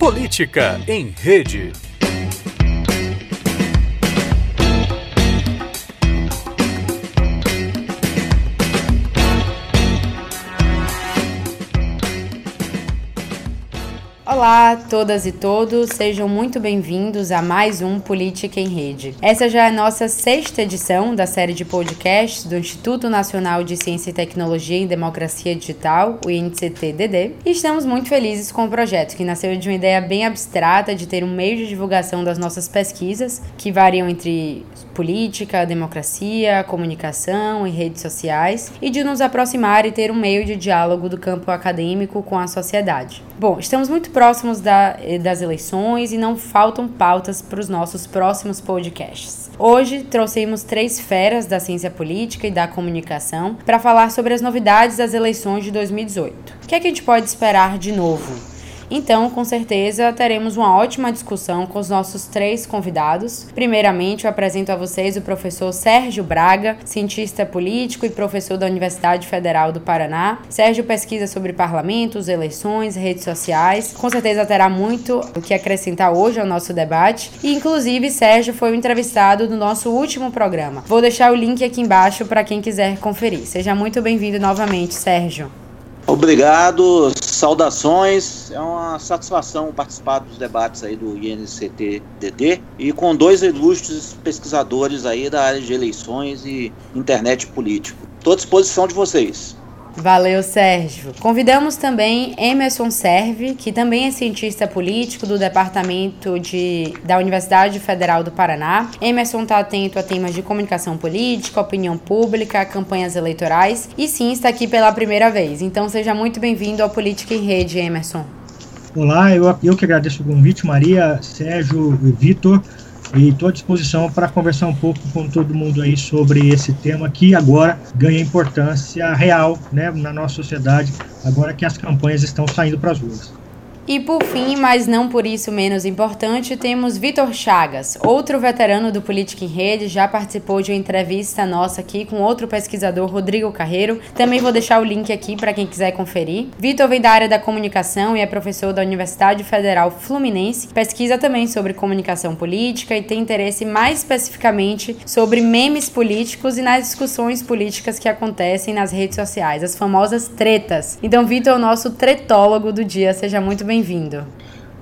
Política em Rede. Olá, todas e todos, sejam muito bem-vindos a mais um Política em Rede. Essa já é a nossa sexta edição da série de podcasts do Instituto Nacional de Ciência e Tecnologia em Democracia Digital, o INCT-DD, e estamos muito felizes com o projeto, que nasceu de uma ideia bem abstrata de ter um meio de divulgação das nossas pesquisas, que variam entre política, democracia, comunicação e redes sociais, e de nos aproximar e ter um meio de diálogo do campo acadêmico com a sociedade. Bom, estamos muito próximos da, das eleições e não faltam pautas para os nossos próximos podcasts. Hoje trouxemos três feras da ciência política e da comunicação para falar sobre as novidades das eleições de 2018. O que é que a gente pode esperar de novo? Então, com certeza, teremos uma ótima discussão com os nossos três convidados. Primeiramente, eu apresento a vocês o professor Sérgio Braga, cientista político e professor da Universidade Federal do Paraná. Sérgio pesquisa sobre parlamentos, eleições, redes sociais. Com certeza terá muito o que acrescentar hoje ao nosso debate. E, inclusive, Sérgio foi o entrevistado do nosso último programa. Vou deixar o link aqui embaixo para quem quiser conferir. Seja muito bem-vindo novamente, Sérgio. Obrigado, saudações. É uma satisfação participar dos debates aí do INCT-DD e com dois ilustres pesquisadores aí da área de eleições e internet político. Estou à disposição de vocês. Valeu, Sérgio. Convidamos também Emerson Serve, que também é cientista político do Departamento de, da Universidade Federal do Paraná. Emerson está atento a temas de comunicação política, opinião pública, campanhas eleitorais e sim está aqui pela primeira vez. Então seja muito bem-vindo ao Política em Rede, Emerson. Olá, eu, eu que agradeço o convite, Maria, Sérgio e Vitor e estou à disposição para conversar um pouco com todo mundo aí sobre esse tema que agora ganha importância real né, na nossa sociedade, agora que as campanhas estão saindo para as ruas. E por fim, mas não por isso menos importante, temos Vitor Chagas, outro veterano do Política em Rede, já participou de uma entrevista nossa aqui com outro pesquisador, Rodrigo Carreiro. Também vou deixar o link aqui para quem quiser conferir. Vitor vem da área da comunicação e é professor da Universidade Federal Fluminense. Pesquisa também sobre comunicação política e tem interesse mais especificamente sobre memes políticos e nas discussões políticas que acontecem nas redes sociais, as famosas tretas. Então, Vitor é o nosso tretólogo do dia. Seja muito bem bem-vindo.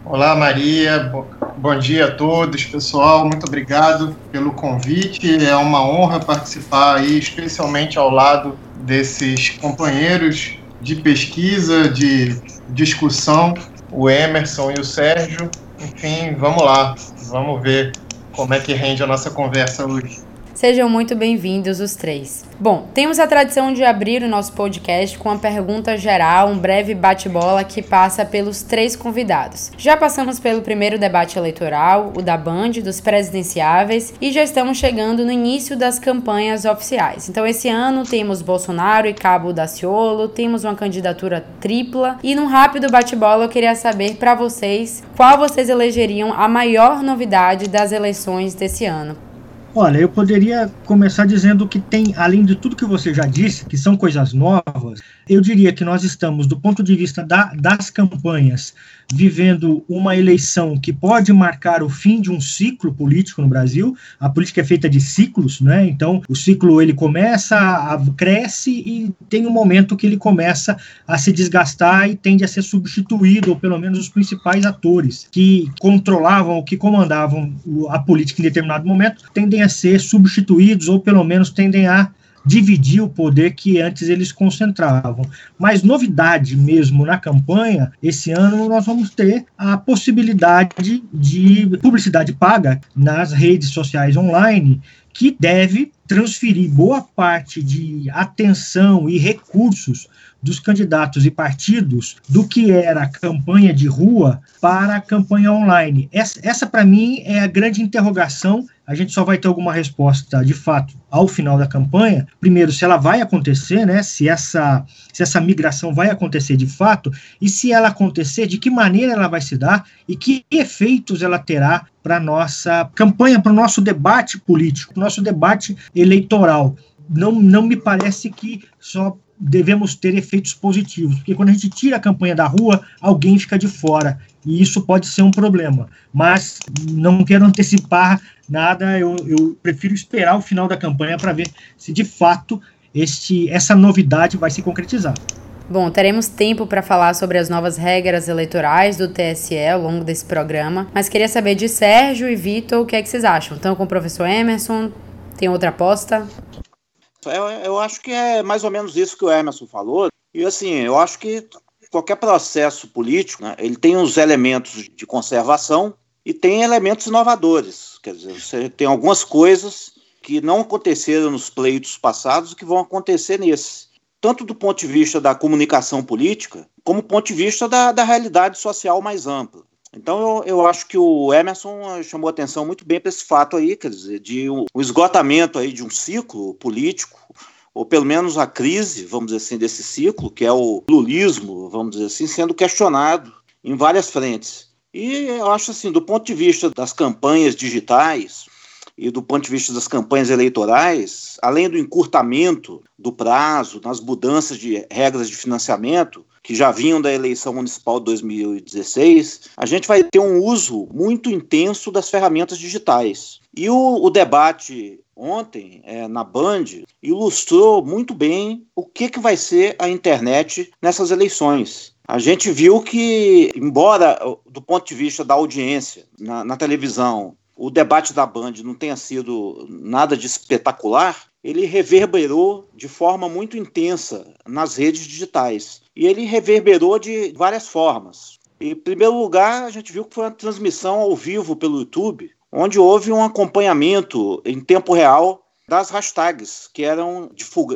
Olá, Maria. Bom dia a todos, pessoal. Muito obrigado pelo convite. É uma honra participar aí, especialmente ao lado desses companheiros de pesquisa, de discussão, o Emerson e o Sérgio. Enfim, vamos lá. Vamos ver como é que rende a nossa conversa hoje. Sejam muito bem-vindos os três. Bom, temos a tradição de abrir o nosso podcast com uma pergunta geral, um breve bate-bola que passa pelos três convidados. Já passamos pelo primeiro debate eleitoral, o da Band, dos presidenciáveis, e já estamos chegando no início das campanhas oficiais. Então, esse ano temos Bolsonaro e Cabo Daciolo, temos uma candidatura tripla, e num rápido bate-bola eu queria saber para vocês qual vocês elegeriam a maior novidade das eleições desse ano. Olha, eu poderia começar dizendo que tem, além de tudo que você já disse, que são coisas novas, eu diria que nós estamos, do ponto de vista da, das campanhas, vivendo uma eleição que pode marcar o fim de um ciclo político no Brasil. A política é feita de ciclos, né? Então, o ciclo ele começa, a, cresce e tem um momento que ele começa a se desgastar e tende a ser substituído, ou pelo menos os principais atores que controlavam que comandavam a política em determinado momento tendem a ser substituídos ou pelo menos tendem a dividir o poder que antes eles concentravam. Mas novidade mesmo na campanha, esse ano nós vamos ter a possibilidade de publicidade paga nas redes sociais online, que deve transferir boa parte de atenção e recursos dos candidatos e partidos do que era a campanha de rua para a campanha online. Essa, essa para mim, é a grande interrogação. A gente só vai ter alguma resposta, de fato, ao final da campanha. Primeiro, se ela vai acontecer, né? Se essa, se essa migração vai acontecer de fato, e se ela acontecer, de que maneira ela vai se dar e que efeitos ela terá para a nossa campanha, para o nosso debate político, nosso debate eleitoral. Não, não me parece que só devemos ter efeitos positivos, porque quando a gente tira a campanha da rua, alguém fica de fora, e isso pode ser um problema. Mas não quero antecipar nada, eu, eu prefiro esperar o final da campanha para ver se de fato este, essa novidade vai se concretizar. Bom, teremos tempo para falar sobre as novas regras eleitorais do TSE ao longo desse programa, mas queria saber de Sérgio e Vitor o que é que vocês acham. Então, com o professor Emerson, tem outra aposta? Eu, eu acho que é mais ou menos isso que o Emerson falou. E assim, eu acho que qualquer processo político, né, ele tem os elementos de conservação e tem elementos inovadores. Quer dizer, você tem algumas coisas que não aconteceram nos pleitos passados e que vão acontecer nesse tanto do ponto de vista da comunicação política, como do ponto de vista da, da realidade social mais ampla. Então, eu, eu acho que o Emerson chamou atenção muito bem para esse fato aí, quer dizer, de um, esgotamento aí de um ciclo político, ou pelo menos a crise, vamos dizer assim, desse ciclo, que é o lulismo, vamos dizer assim, sendo questionado em várias frentes. E eu acho assim, do ponto de vista das campanhas digitais, e do ponto de vista das campanhas eleitorais, além do encurtamento do prazo, nas mudanças de regras de financiamento, que já vinham da eleição municipal de 2016, a gente vai ter um uso muito intenso das ferramentas digitais. E o, o debate ontem é, na Band ilustrou muito bem o que, que vai ser a internet nessas eleições. A gente viu que, embora do ponto de vista da audiência na, na televisão o debate da Band não tenha sido nada de espetacular, ele reverberou de forma muito intensa nas redes digitais. E ele reverberou de várias formas. Em primeiro lugar, a gente viu que foi uma transmissão ao vivo pelo YouTube, onde houve um acompanhamento em tempo real das hashtags que eram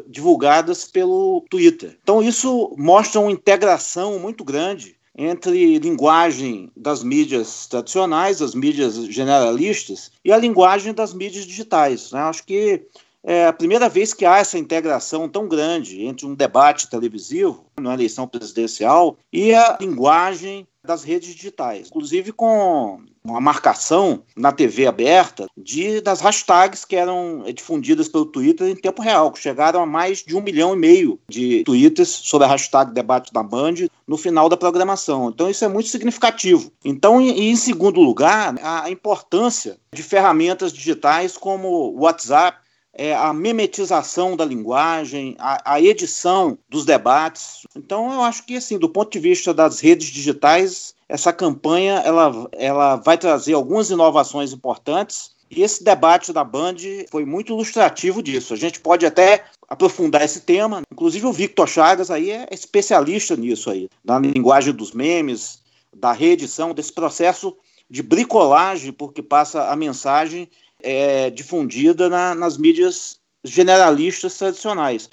divulgadas pelo Twitter. Então, isso mostra uma integração muito grande entre linguagem das mídias tradicionais, as mídias generalistas, e a linguagem das mídias digitais. Né? Acho que é a primeira vez que há essa integração tão grande entre um debate televisivo, na eleição presidencial, e a linguagem das redes digitais, inclusive com uma marcação na TV aberta de das hashtags que eram difundidas pelo Twitter em tempo real, que chegaram a mais de um milhão e meio de tweets sobre a hashtag debate da Band no final da programação. Então isso é muito significativo. Então, e em segundo lugar, a importância de ferramentas digitais como o WhatsApp, é, a memetização da linguagem, a, a, edição dos debates. Então, eu acho que, assim, do ponto de vista das redes digitais, essa campanha ela, ela vai trazer algumas inovações importantes. E esse debate da Band foi muito ilustrativo disso. A gente pode até aprofundar esse tema. Inclusive, o Victor Chagas aí é especialista nisso aí, na linguagem dos memes, da reedição, desse processo de bricolagem, porque passa a mensagem é, difundida na, nas mídias generalistas tradicionais.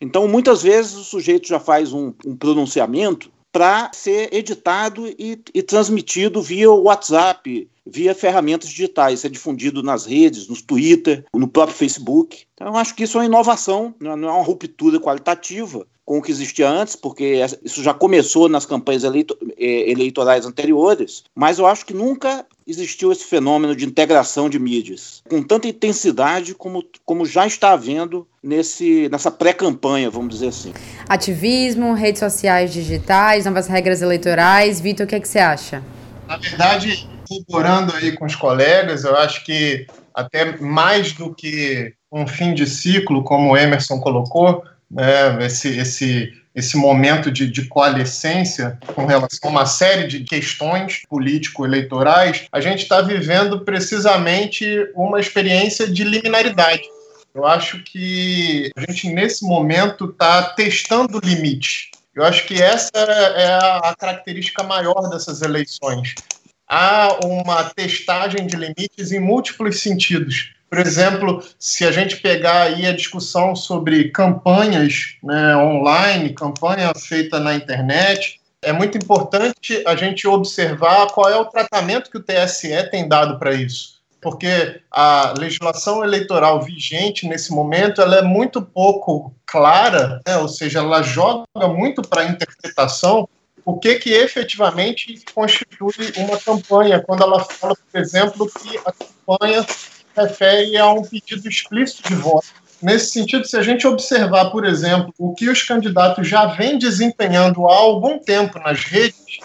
Então, muitas vezes o sujeito já faz um, um pronunciamento para ser editado e, e, transmitido via WhatsApp, via ferramentas digitais, ser difundido nas redes, nos Twitter, no próprio Facebook. Então, eu acho que isso é uma inovação, não é uma ruptura qualitativa, com o que existia antes, porque isso já começou nas campanhas eleito é, eleitorais anteriores, mas eu acho que nunca existiu esse fenômeno de integração de mídias com tanta intensidade como, como já está havendo nesse, nessa pré-campanha, vamos dizer assim. Ativismo, redes sociais digitais, novas regras eleitorais. Vitor, o que, é que você acha? Na verdade, colaborando aí com os colegas, eu acho que até mais do que um fim de ciclo, como o Emerson colocou, né, esse, esse, esse momento de, de coalescência com relação a uma série de questões político-eleitorais, a gente está vivendo precisamente uma experiência de liminaridade. Eu acho que a gente, nesse momento, está testando o limite. Eu acho que essa é a característica maior dessas eleições. Há uma testagem de limites em múltiplos sentidos por exemplo, se a gente pegar aí a discussão sobre campanhas né, online, campanha feita na internet, é muito importante a gente observar qual é o tratamento que o TSE tem dado para isso. Porque a legislação eleitoral vigente nesse momento ela é muito pouco clara, né, ou seja, ela joga muito para a interpretação o que, que efetivamente constitui uma campanha, quando ela fala, por exemplo, que a campanha refere a um pedido explícito de voto. Nesse sentido, se a gente observar, por exemplo, o que os candidatos já vêm desempenhando há algum tempo nas redes,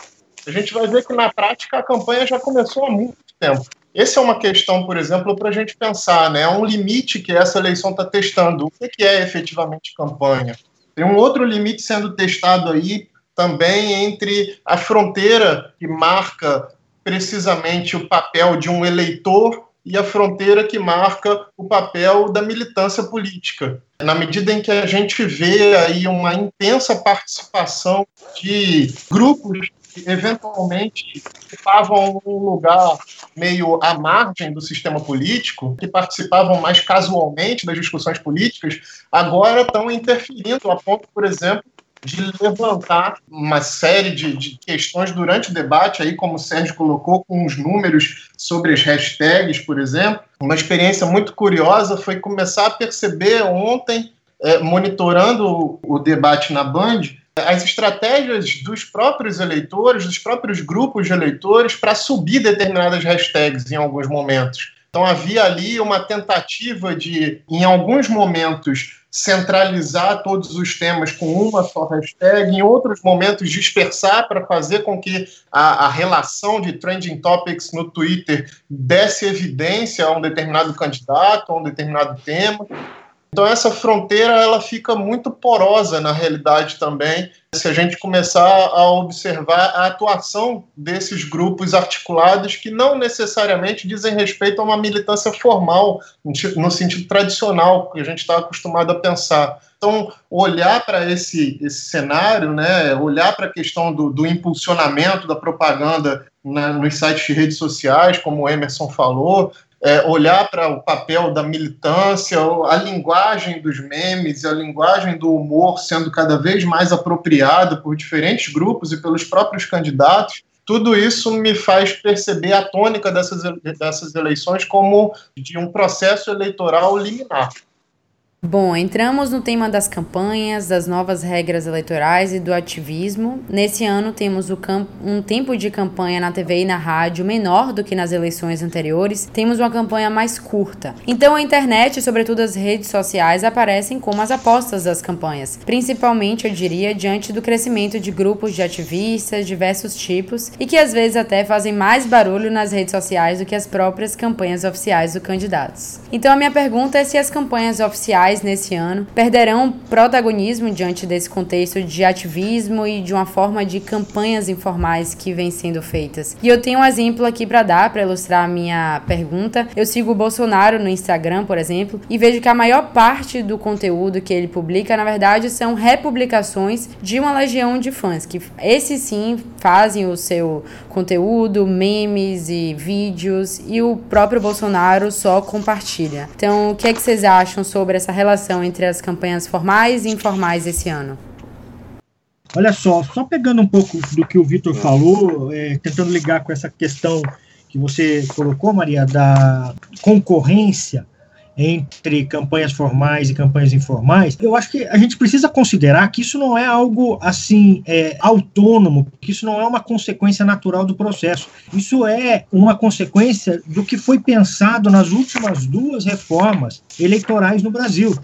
a gente vai ver que na prática a campanha já começou há muito tempo. Essa é uma questão, por exemplo, para a gente pensar, né? É um limite que essa eleição está testando. O que é efetivamente campanha? Tem um outro limite sendo testado aí também entre a fronteira que marca precisamente o papel de um eleitor e a fronteira que marca o papel da militância política. Na medida em que a gente vê aí uma intensa participação de grupos eventualmente ocupavam um lugar meio à margem do sistema político, que participavam mais casualmente das discussões políticas, agora estão interferindo a ponto, por exemplo, de levantar uma série de, de, questões durante o debate, aí como o Sérgio colocou, com os números sobre as hashtags, por exemplo. Uma experiência muito curiosa foi começar a perceber ontem, é, monitorando o, o debate na Band, as estratégias dos próprios eleitores, dos próprios grupos de eleitores, para subir determinadas hashtags em alguns momentos. Então havia ali uma tentativa de, em alguns momentos, centralizar todos os temas com uma só hashtag, em outros momentos dispersar para fazer com que a, a, relação de trending topics no Twitter desse evidência a um determinado candidato, a um determinado tema. Então essa fronteira ela fica muito porosa na realidade também, se a gente começar a observar a atuação desses grupos articulados que não necessariamente dizem respeito a uma militância formal no sentido tradicional que a gente está acostumado a pensar. Então, olhar para esse, esse cenário, né, olhar para a questão do, do, impulsionamento da propaganda né, nos sites de redes sociais, como o Emerson falou, é, olhar para o papel da militância, a linguagem dos memes, a linguagem do humor sendo cada vez mais apropriada por diferentes grupos e pelos próprios candidatos, tudo isso me faz perceber a tônica dessas, dessas eleições como de um processo eleitoral liminar. Bom, entramos no tema das campanhas, das novas regras eleitorais e do ativismo. Nesse ano temos um tempo de campanha na TV e na rádio menor do que nas eleições anteriores. Temos uma campanha mais curta. Então a internet, sobretudo as redes sociais, aparecem como as apostas das campanhas, principalmente, eu diria, diante do crescimento de grupos de ativistas, diversos tipos, e que às vezes até fazem mais barulho nas redes sociais do que as próprias campanhas oficiais dos candidatos. Então a minha pergunta é se as campanhas oficiais nesse ano perderão protagonismo diante desse contexto de ativismo e de uma forma de campanhas informais que vem sendo feitas. E eu tenho um exemplo aqui para dar para ilustrar a minha pergunta. Eu sigo o Bolsonaro no Instagram, por exemplo, e vejo que a maior parte do conteúdo que ele publica, na verdade, são republicações de uma legião de fãs que esses sim fazem o seu conteúdo, memes e vídeos e o próprio Bolsonaro só compartilha. Então, o que é que vocês acham sobre essa relação entre as campanhas formais e informais esse ano? Olha só, só pegando um pouco do que o Vitor falou, é, tentando ligar com essa questão que você colocou, Maria, da concorrência entre campanhas formais e campanhas informais, eu acho que a gente precisa considerar que isso não é algo assim é, autônomo, que isso não é uma consequência natural do processo. Isso é uma consequência do que foi pensado nas últimas duas reformas eleitorais no Brasil.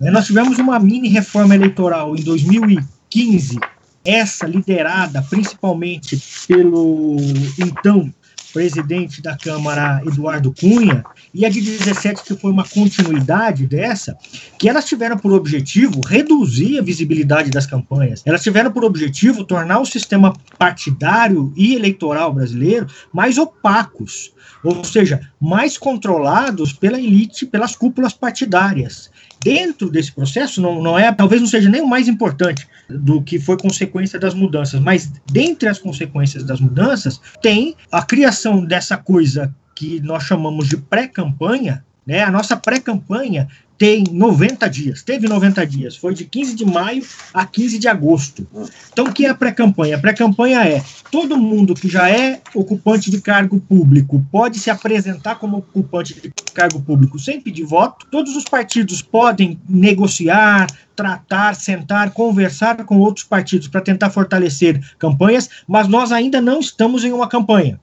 É, nós tivemos uma mini reforma eleitoral em 2015, essa liderada principalmente pelo então presidente da Câmara, Eduardo Cunha, e a de 17, que foi uma continuidade dessa, que elas tiveram por objetivo reduzir a visibilidade das campanhas. Elas tiveram por objetivo tornar o sistema partidário e eleitoral brasileiro mais opacos, ou seja, mais controlados pela elite, pelas cúpulas partidárias dentro desse processo, não, não é, talvez não seja nem o mais importante do que foi consequência das mudanças, mas dentre as consequências das mudanças, tem a criação dessa coisa que nós chamamos de pré-campanha, né? A nossa pré-campanha tem 90 dias, teve 90 dias, foi de 15 de maio a 15 de agosto. Então, o que é a pré-campanha? A pré-campanha é todo mundo que já é ocupante de cargo público pode se apresentar como ocupante de cargo público sem pedir voto. Todos os partidos podem negociar, tratar, sentar, conversar com outros partidos para tentar fortalecer campanhas, mas nós ainda não estamos em uma campanha.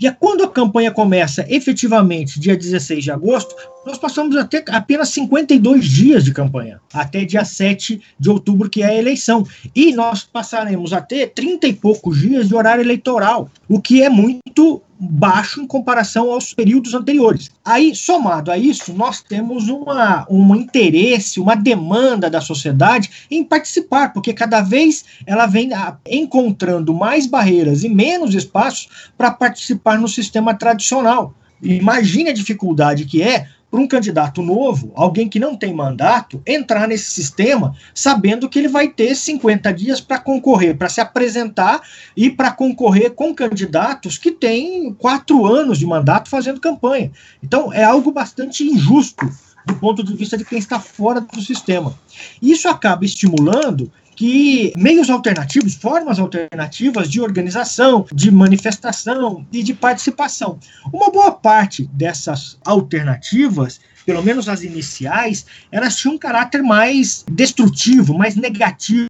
E é quando a campanha começa efetivamente, dia 16 de agosto, nós passamos a ter apenas 52 dias de campanha, até dia 7 de outubro, que é a eleição. E nós passaremos a ter 30 e poucos dias de horário eleitoral, o que é muito baixo em comparação aos períodos anteriores. Aí, somado a isso, nós temos uma, um interesse, uma demanda da sociedade em participar, porque cada vez ela vem ah, encontrando mais barreiras e menos espaços para participar no sistema tradicional. Imagine a dificuldade que é para um candidato novo, alguém que não tem mandato, entrar nesse sistema sabendo que ele vai ter 50 dias para concorrer, para se apresentar e para concorrer com candidatos que têm quatro anos de mandato fazendo campanha. Então, é algo bastante injusto do ponto de vista de quem está fora do sistema. Isso acaba estimulando que meios alternativos, formas alternativas de organização, de manifestação e de participação. Uma boa parte dessas alternativas pelo menos as iniciais, elas tinham um caráter mais destrutivo, mais negativo,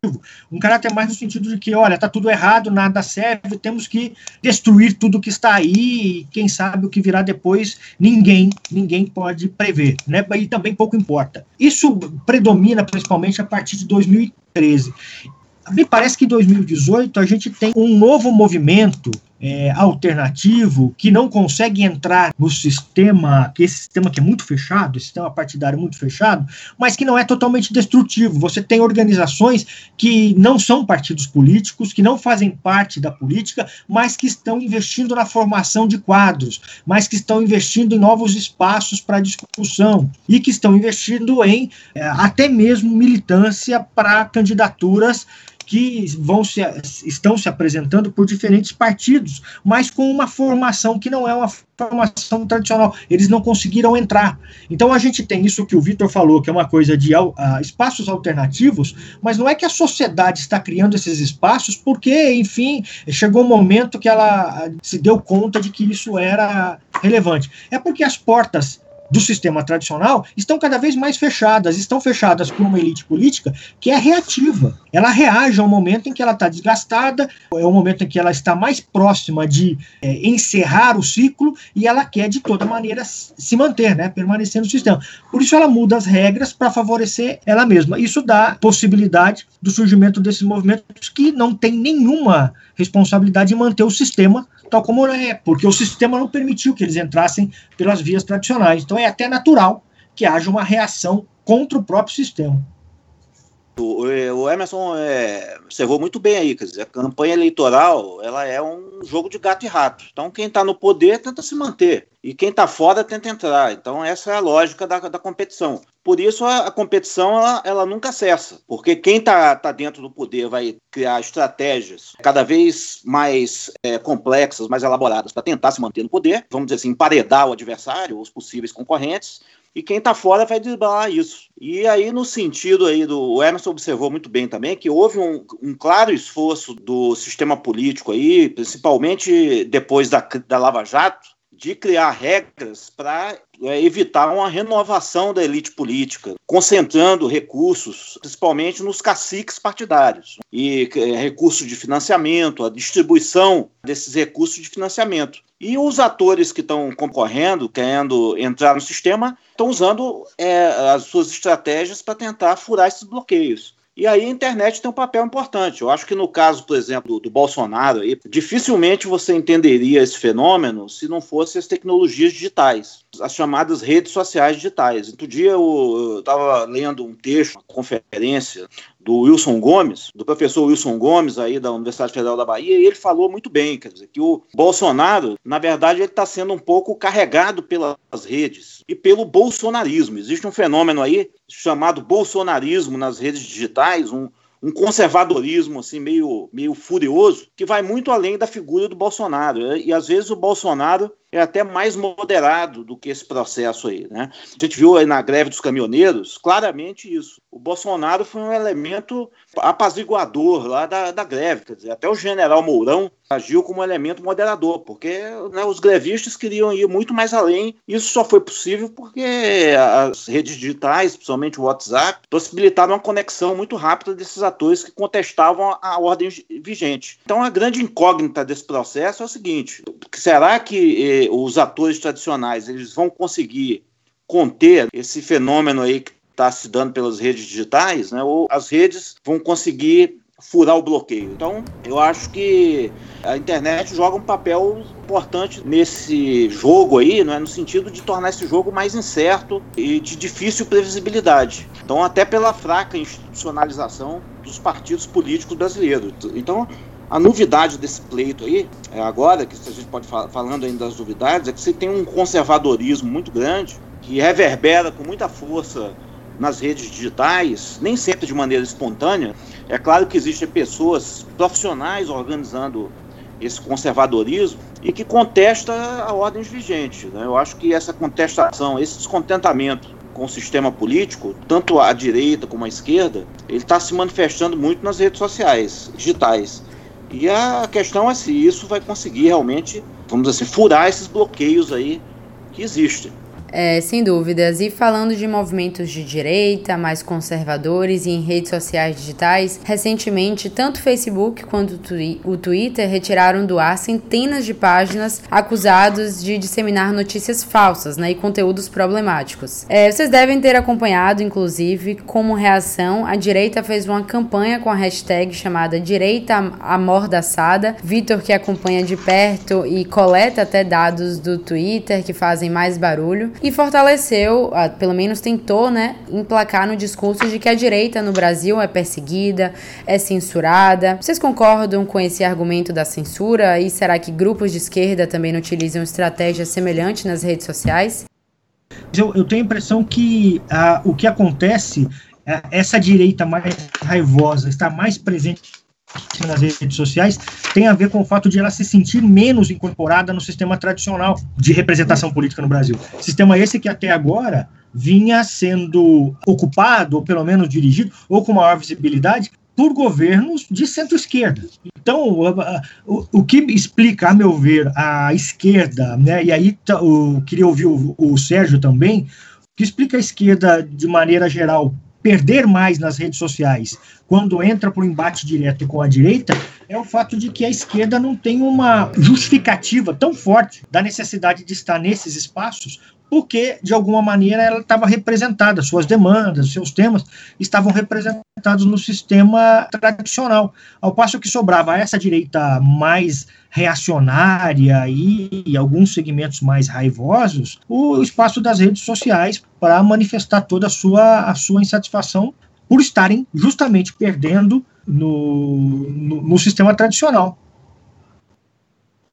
um caráter mais no sentido de que, olha, tá tudo errado, nada serve, temos que destruir tudo que está aí, e quem sabe o que virá depois, ninguém, ninguém pode prever, né? E também pouco importa. Isso predomina principalmente a partir de 2000 2013. Me parece que em 2018 a gente tem um novo movimento é, alternativo que não consegue entrar no sistema, que esse sistema que é muito fechado, esse sistema partidário muito fechado, mas que não é totalmente destrutivo. Você tem organizações que não são partidos políticos, que não fazem parte da política, mas que estão investindo na formação de quadros, mas que estão investindo em novos espaços para discussão e que estão investindo em é, até mesmo militância para candidaturas que vão se, estão se apresentando por diferentes partidos, mas com uma formação que não é uma formação tradicional. Eles não conseguiram entrar. Então a gente tem isso que o Vitor falou, que é uma coisa de uh, espaços alternativos, mas não é que a sociedade está criando esses espaços porque, enfim, chegou um momento que ela se deu conta de que isso era relevante. É porque as portas do sistema tradicional estão cada vez mais fechadas, estão fechadas por uma elite política que é reativa. Ela reage ao momento em que ela está desgastada, é o momento em que ela está mais próxima de é, encerrar o ciclo e ela quer de toda maneira se manter, né, permanecer no sistema. Por isso ela muda as regras para favorecer ela mesma. Isso dá possibilidade do surgimento desses movimentos que não tem nenhuma responsabilidade em manter o sistema tal como é, porque o sistema não permitiu que eles entrassem pelas vias tradicionais. Então é até natural que haja uma reação contra o próprio sistema. O, Emerson é, observou muito bem aí, quer dizer, a campanha eleitoral ela é um jogo de gato e rato. Então quem está no poder tenta se manter e quem está fora tenta entrar. Então essa é a lógica da, da competição. Por isso a, a competição ela, ela, nunca cessa, porque quem está tá dentro do poder vai criar estratégias cada vez mais é, complexas, mais elaboradas para tentar se manter no poder, vamos dizer assim, emparedar o adversário, os possíveis concorrentes, e quem está fora vai driblar isso. E aí, no sentido aí do. O Emerson observou muito bem também que houve um, um claro esforço do sistema político aí, principalmente depois da, da Lava Jato, de criar regras para é, evitar uma renovação da elite política, concentrando recursos, principalmente nos caciques partidários, e é, recursos de financiamento, a distribuição desses recursos de financiamento. E os atores que estão concorrendo, querendo entrar no sistema, estão usando é, as suas estratégias para tentar furar esses bloqueios. E aí a internet tem um papel importante. Eu acho que no caso, por exemplo, do, Bolsonaro, aí, dificilmente você entenderia esse fenômeno se não fossem as tecnologias digitais, as chamadas redes sociais digitais. Outro dia eu estava lendo um texto, uma conferência do Wilson Gomes, do professor Wilson Gomes aí da Universidade Federal da Bahia, e ele falou muito bem, quer dizer, que o Bolsonaro, na verdade, ele está sendo um pouco carregado pelas redes e pelo bolsonarismo. Existe um fenômeno aí chamado bolsonarismo nas redes digitais, um, um conservadorismo assim meio, meio furioso que vai muito além da figura do Bolsonaro. E às vezes o Bolsonaro é até mais moderado do que esse processo aí. Né? A gente viu aí na greve dos caminhoneiros claramente isso. O Bolsonaro foi um elemento apaziguador lá da, da greve, quer dizer, até o general Mourão agiu como elemento moderador, porque né, os grevistas queriam ir muito mais além. Isso só foi possível porque as redes digitais, principalmente o WhatsApp, possibilitaram uma conexão muito rápida desses atores que contestavam a ordem vigente. Então, a grande incógnita desse processo é o seguinte: será que os atores tradicionais eles vão conseguir conter esse fenômeno aí que está se dando pelas redes digitais, né? Ou as redes vão conseguir furar o bloqueio. Então, eu acho que a internet joga um papel importante nesse jogo aí, é no sentido de tornar esse jogo mais incerto e de difícil previsibilidade. Então, até pela fraca institucionalização dos partidos políticos brasileiros. Então, a novidade desse pleito aí, é agora, que a gente pode falar falando ainda das novidades, é que você tem um conservadorismo muito grande, que reverbera com muita força nas redes digitais, nem sempre de maneira espontânea. É claro que existem pessoas profissionais organizando esse conservadorismo e que contesta a ordem vigente. Né? Eu acho que essa contestação, esse descontentamento com o sistema político, tanto a direita como a esquerda, ele está se manifestando muito nas redes sociais, digitais. E a questão é se isso vai conseguir realmente, vamos dizer assim, furar esses bloqueios aí que existem. É, sem dúvidas. E falando de movimentos de direita, mais conservadores e em redes sociais digitais, recentemente, tanto o Facebook quanto o Twitter retiraram do ar centenas de páginas acusados de disseminar notícias falsas né, e conteúdos problemáticos. É, vocês devem ter acompanhado, inclusive, como reação, a direita fez uma campanha com a hashtag chamada Direita Amordaçada. Vitor, que acompanha de perto e coleta até dados do Twitter que fazem mais barulho e fortaleceu, pelo menos tentou, né, emplacar no discurso de que a direita no Brasil é perseguida, é censurada. Vocês concordam com esse argumento da censura? E será que grupos de esquerda também utilizam estratégias semelhantes nas redes sociais? Eu, eu tenho a impressão que ah, o que acontece, é, essa direita mais raivosa está mais presente nas redes sociais tem a ver com o fato de ela se sentir menos incorporada no sistema tradicional de representação política no Brasil. Sistema esse que até agora vinha sendo ocupado, ou pelo menos dirigido, ou com maior visibilidade, por governos de centro-esquerda. Então, o, o, que explica, a meu ver, a esquerda, né, e aí eu queria ouvir o, o Sérgio também, o que explica a esquerda, de maneira geral, perder mais nas redes sociais quando entra para o embate direto com a direita é o fato de que a esquerda não tem uma justificativa tão forte da necessidade de estar nesses espaços porque, de alguma maneira, ela estava representada, suas demandas, seus temas estavam representados no sistema tradicional. Ao passo que sobrava essa direita mais reacionária e, e alguns segmentos mais raivosos, o espaço das redes sociais para manifestar toda a sua, a sua insatisfação por estarem justamente perdendo no, no, no sistema tradicional.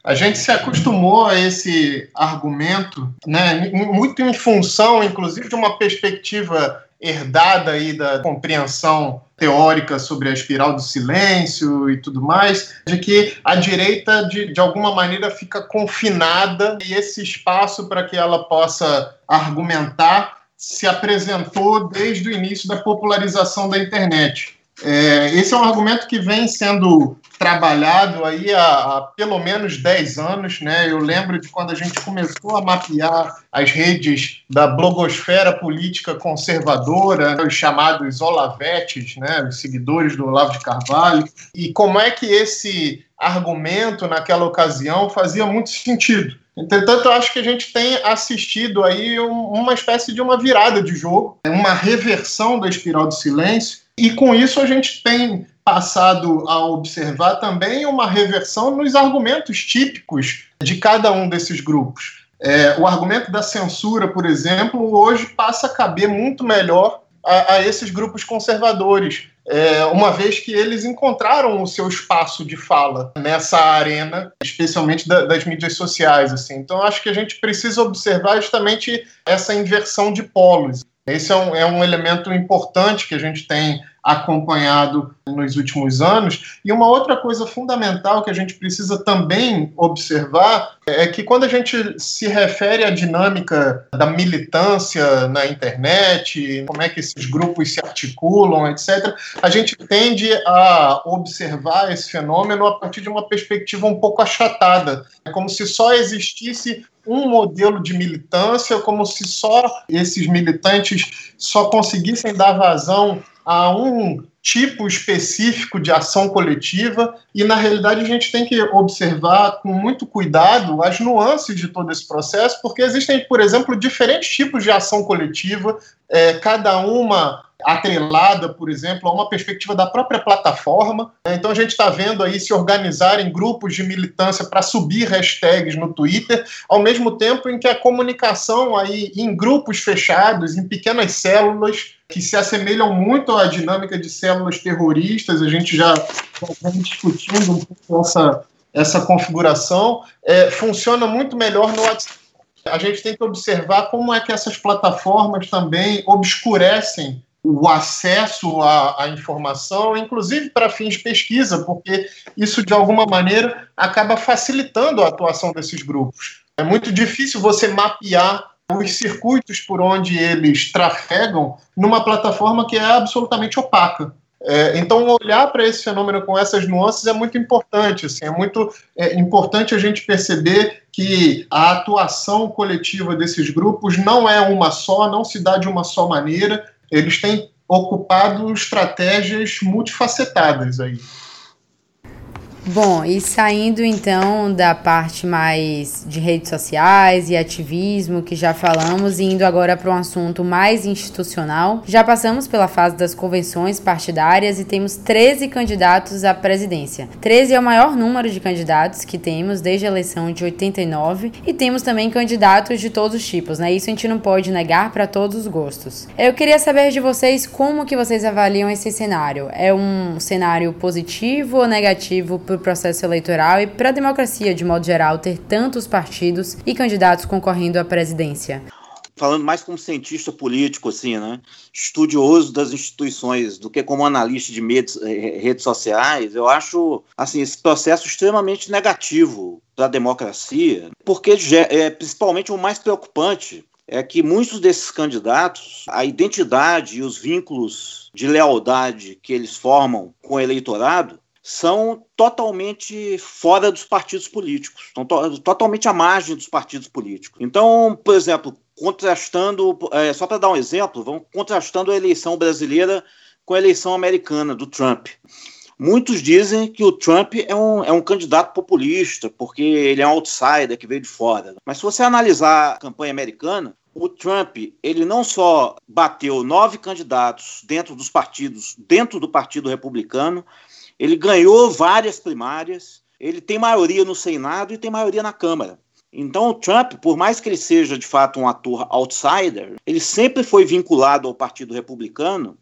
A gente se acostumou a esse argumento, né, muito em função, inclusive, de uma perspectiva herdada aí da compreensão teórica sobre a espiral do silêncio e tudo mais, de que a direita, de, de alguma maneira, fica confinada e esse espaço para que ela possa argumentar se apresentou desde o início da popularização da internet. É, esse é um argumento que vem sendo trabalhado aí há, há, pelo menos 10 anos, né? Eu lembro de quando a gente começou a mapear as redes da blogosfera política conservadora, né? os chamados olavetes, né? Os seguidores do Olavo de Carvalho, e como é que esse argumento naquela ocasião fazia muito sentido. Entretanto, eu acho que a gente tem assistido aí uma espécie de uma virada de jogo, uma reversão da espiral do silêncio, e com isso a gente tem passado a observar também uma reversão nos argumentos típicos de cada um desses grupos. É, o argumento da censura, por exemplo, hoje passa a caber muito melhor a, a esses grupos conservadores, é, uma vez que eles encontraram o seu espaço de fala nessa arena, especialmente da, das mídias sociais. Assim. Então, acho que a gente precisa observar justamente essa inversão de polos. Esse é um, é um elemento importante que a gente tem acompanhado nos últimos anos. E uma outra coisa fundamental que a gente precisa também observar é que quando a gente se refere à dinâmica da militância na internet, como é que esses grupos se articulam, etc., a gente tende a observar esse fenômeno a partir de uma perspectiva um pouco achatada. É como se só existisse um modelo de militância, como se só esses militantes só conseguissem dar vazão a um tipo específico de ação coletiva e na realidade a gente tem que observar com muito cuidado as nuances de todo esse processo, porque existem, por exemplo, diferentes tipos de ação coletiva, é, cada uma atrelada, por exemplo, a uma perspectiva da própria plataforma. Né? Então a gente está vendo aí se organizarem grupos de militância para subir hashtags no Twitter, ao mesmo tempo em que a comunicação aí em grupos fechados, em pequenas células, que se assemelham muito à dinâmica de células terroristas, a gente já vem discutindo um pouco essa, essa configuração, é, funciona muito melhor no WhatsApp. A gente tem que observar como é que essas plataformas também obscurecem o acesso à, à, informação, inclusive para fins de pesquisa, porque isso, de alguma maneira, acaba facilitando a atuação desses grupos. É muito difícil você mapear os circuitos por onde eles trafegam numa plataforma que é absolutamente opaca. É, então, olhar para esse fenômeno com essas nuances é muito importante. Assim, é muito é, importante a gente perceber que a atuação coletiva desses grupos não é uma só, não se dá de uma só maneira, eles têm ocupado estratégias multifacetadas aí. Bom, e saindo então da parte mais de redes sociais e ativismo que já falamos, e indo agora para um assunto mais institucional, já passamos pela fase das convenções partidárias e temos 13 candidatos à presidência. 13 é o maior número de candidatos que temos desde a eleição de 89 e temos também candidatos de todos os tipos, né? Isso a gente não pode negar para todos os gostos. Eu queria saber de vocês como que vocês avaliam esse cenário. É um cenário positivo ou negativo para o processo eleitoral e para a democracia, de modo geral, ter tantos partidos e candidatos concorrendo à presidência? falando mais como cientista político, assim, né? Estudioso das instituições do que como analista de redes, eh, redes sociais, eu acho assim esse processo extremamente negativo para a democracia, porque é principalmente o mais preocupante é que muitos desses candidatos, a identidade e os vínculos de lealdade que eles formam com o eleitorado são totalmente fora dos partidos políticos, estão to totalmente à margem dos partidos políticos. Então, por exemplo, contrastando, é, só para dar um exemplo, vamos contrastando a eleição brasileira com a eleição americana do Trump. Muitos dizem que o Trump é um, é um candidato populista, porque ele é um outsider que veio de fora. Mas se você analisar a campanha americana, o Trump ele não só bateu nove candidatos dentro dos partidos, dentro do Partido Republicano, ele ganhou várias primárias, ele tem maioria no Senado e tem maioria na Câmara. Então, o Trump, por mais que ele seja de fato um ator outsider, ele sempre foi vinculado ao Partido Republicano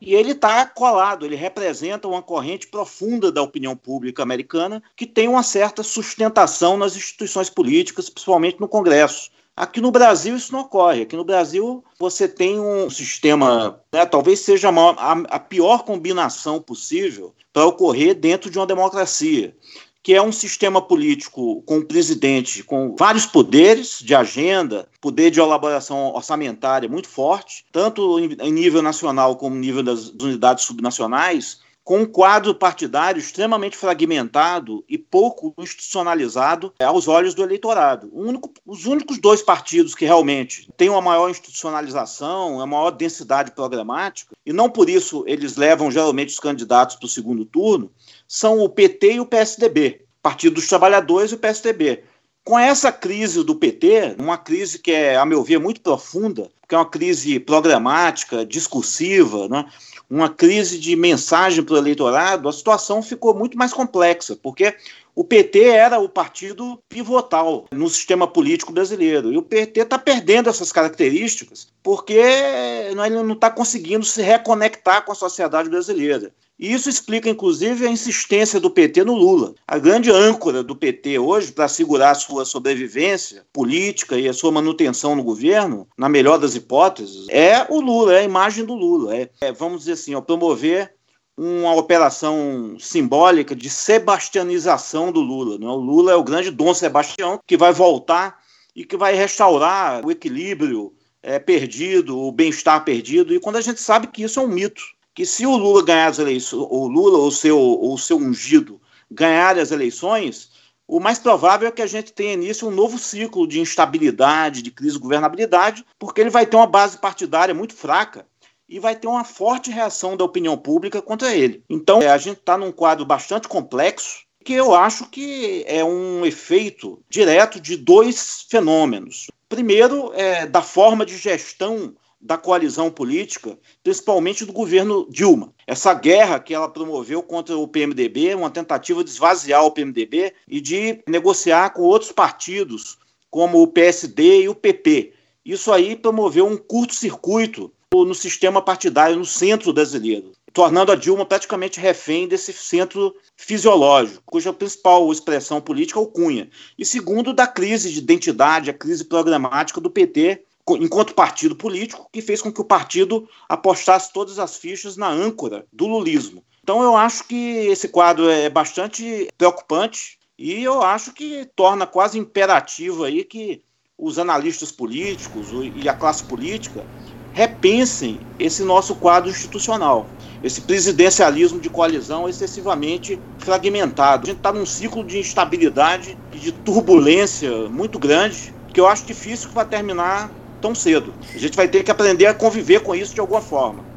e ele está colado, ele representa uma corrente profunda da opinião pública americana que tem uma certa sustentação nas instituições políticas, principalmente no Congresso. Aqui no Brasil isso não ocorre. Aqui no Brasil você tem um sistema, né, talvez seja a, maior, a, a pior combinação possível para ocorrer dentro de uma democracia que é um sistema político com um presidente com vários poderes de agenda, poder de elaboração orçamentária muito forte, tanto em nível nacional como em nível das unidades subnacionais, com um quadro partidário extremamente fragmentado e pouco institucionalizado aos olhos do eleitorado. Único, os únicos dois partidos que realmente têm uma maior institucionalização, uma maior densidade programática, e não por isso eles levam geralmente os candidatos para o segundo turno, são o PT e o PSDB, Partido dos Trabalhadores e o PSDB. Com essa crise do PT, uma crise que é, a meu ver, muito profunda, que é uma crise programática, discursiva, né? uma crise de mensagem para o eleitorado, a situação ficou muito mais complexa, porque o PT era o partido pivotal no sistema político brasileiro. E o PT está perdendo essas características porque ele não está conseguindo se reconectar com a sociedade brasileira. E isso explica, inclusive, a insistência do PT no Lula. A grande âncora do PT hoje, para assegurar a sua sobrevivência política e a sua manutenção no governo, na melhor das hipóteses, é o Lula, é a imagem do Lula. É, é vamos dizer assim, ó, promover uma operação simbólica de sebastianização do Lula. Né? O Lula é o grande Dom Sebastião que vai voltar e que vai restaurar o equilíbrio é, perdido, o bem-estar perdido. E quando a gente sabe que isso é um mito, que se o Lula ganhar as eleições, o Lula ou seu seu ungido ganhar as eleições, o mais provável é que a gente tenha início um novo ciclo de instabilidade, de crise de governabilidade, porque ele vai ter uma base partidária muito fraca e vai ter uma forte reação da opinião pública contra ele. Então, é, a gente está num quadro bastante complexo, que eu acho que é um efeito direto de dois fenômenos. Primeiro, é da forma de gestão da coalizão política, principalmente do governo Dilma. Essa guerra que ela promoveu contra o PMDB, uma tentativa de esvaziar o PMDB e de negociar com outros partidos, como o PSD e o PP. Isso aí promoveu um curto-circuito no sistema partidário no centro brasileiro, tornando a Dilma praticamente refém desse centro fisiológico, cuja principal expressão política é o Cunha. E segundo, da crise de identidade, a crise programática do PT enquanto partido político, que fez com que o partido apostasse todas as fichas na âncora do lulismo. Então eu acho que esse quadro é bastante preocupante e eu acho que torna quase imperativo aí que os analistas políticos e a classe política repensem esse nosso quadro institucional, esse presidencialismo de coalizão excessivamente fragmentado. A gente está num ciclo de instabilidade e de turbulência muito grande, que eu acho difícil que vai terminar tão cedo. A gente vai ter que aprender a conviver com isso de alguma forma.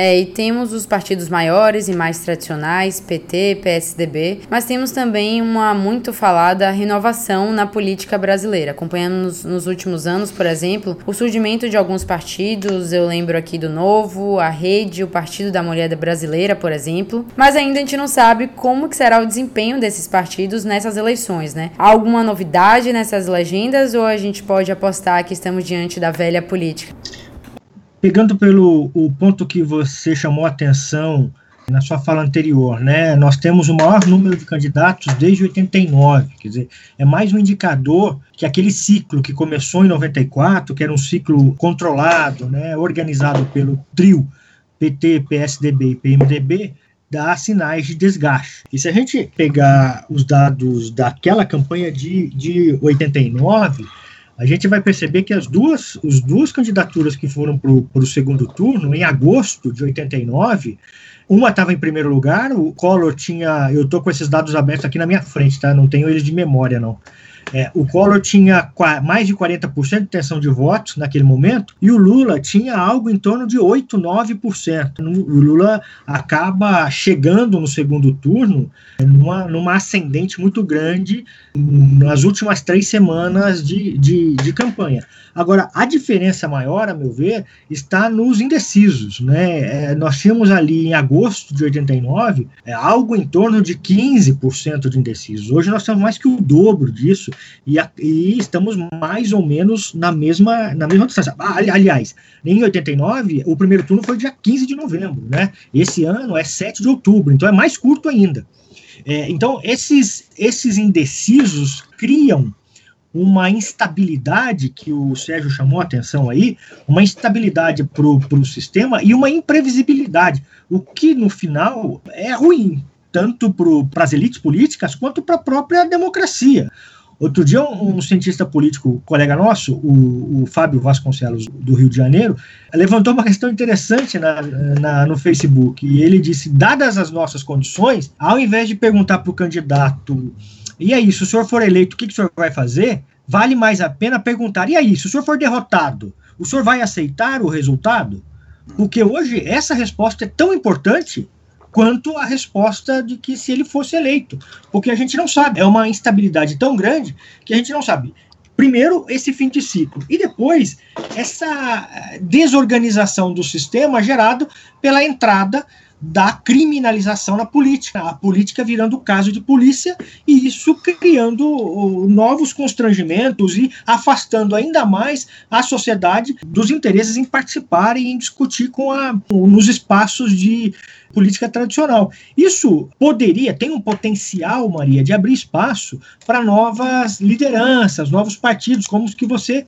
É, e temos os partidos maiores e mais tradicionais, PT, PSDB, mas temos também uma muito falada renovação na política brasileira. Acompanhamos nos últimos anos, por exemplo, o surgimento de alguns partidos, eu lembro aqui do Novo, a Rede, o Partido da Mulher Brasileira, por exemplo, mas ainda a gente não sabe como que será o desempenho desses partidos nessas eleições, né? Há alguma novidade nessas legendas ou a gente pode apostar que estamos diante da velha política? Pegando pelo o ponto que você chamou a atenção na sua fala anterior, né? Nós temos o maior número de candidatos desde 89, quer dizer, é mais um indicador que aquele ciclo que começou em 94, que era um ciclo controlado, né, organizado pelo trio PT, PSDB e PMDB, dá sinais de desgaste. E se a gente pegar os dados daquela campanha de, de 89, a gente vai perceber que as duas, as duas candidaturas que foram para o segundo turno, em agosto de 89, uma estava em primeiro lugar, o Collor tinha. Eu estou com esses dados abertos aqui na minha frente, tá? Não tenho eles de memória, não. É, o Collor tinha mais de 40% de intenção de votos naquele momento e o Lula tinha algo em torno de 8, 9%. O Lula acaba chegando no segundo turno numa, numa ascendente muito grande nas últimas três semanas de, de, de campanha. Agora, a diferença maior, a meu ver, está nos indecisos. Né? É, nós tínhamos ali em agosto de 89 é, algo em torno de 15% de indecisos. Hoje nós temos mais que o dobro disso e, a, e estamos mais ou menos na mesma, na mesma distância. Ah, aliás, em 89, o primeiro turno foi dia 15 de novembro. Né? Esse ano é 7 de outubro, então é mais curto ainda. É, então, esses, esses indecisos criam uma instabilidade que o Sérgio chamou a atenção aí, uma instabilidade para o sistema e uma imprevisibilidade, o que no final é ruim, tanto para as elites políticas quanto para a própria democracia. Outro dia, um, um, cientista político, colega nosso, o, o, Fábio Vasconcelos, do Rio de Janeiro, levantou uma questão interessante na, na, no Facebook. E ele disse: dadas as nossas condições, ao invés de perguntar para o candidato e aí, se o senhor for eleito, o que, que o senhor vai fazer? Vale mais a pena perguntar: e aí, se o senhor for derrotado, o senhor vai aceitar o resultado? Porque hoje essa resposta é tão importante quanto a resposta de que se ele fosse eleito. Porque a gente não sabe. É uma instabilidade tão grande que a gente não sabe. Primeiro, esse fim de ciclo. E depois, essa desorganização do sistema gerado pela entrada da criminalização na política, a política virando caso de polícia e isso criando novos constrangimentos e afastando ainda mais a sociedade dos interesses em participar e em discutir com a, nos espaços de política tradicional. Isso poderia, tem um potencial, Maria, de abrir espaço para novas lideranças, novos partidos, como os que você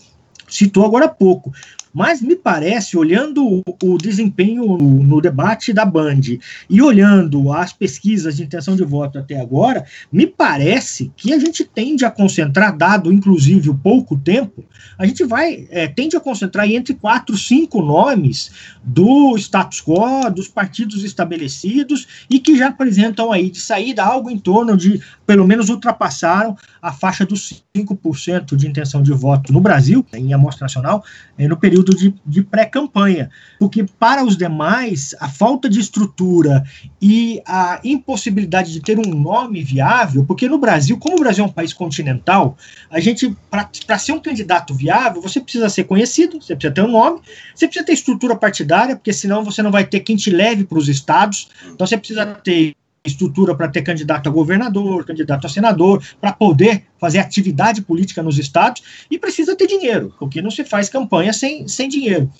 citou agora há pouco. Mas me parece, olhando o desempenho no debate da Band e olhando as pesquisas de intenção de voto até agora, me parece que a gente tende a concentrar, dado inclusive o pouco tempo, a gente vai, é, tende a concentrar entre quatro, cinco nomes do status quo, dos partidos estabelecidos e que já apresentam aí de saída algo em torno de, pelo menos ultrapassaram a faixa dos 5% de intenção de voto no Brasil, em amostra nacional, no período período de, de pré-campanha, porque para os demais, a falta de estrutura e a impossibilidade de ter um nome viável, porque no Brasil, como o Brasil é um país continental, a gente, para ser um candidato viável, você precisa ser conhecido, você precisa ter um nome, você precisa ter estrutura partidária, porque senão você não vai ter quem te leve para os estados, então você precisa ter estrutura para ter candidato a governador, candidato a senador, para poder fazer atividade política nos estados e precisa ter dinheiro, porque não se faz campanha sem, sem dinheiro.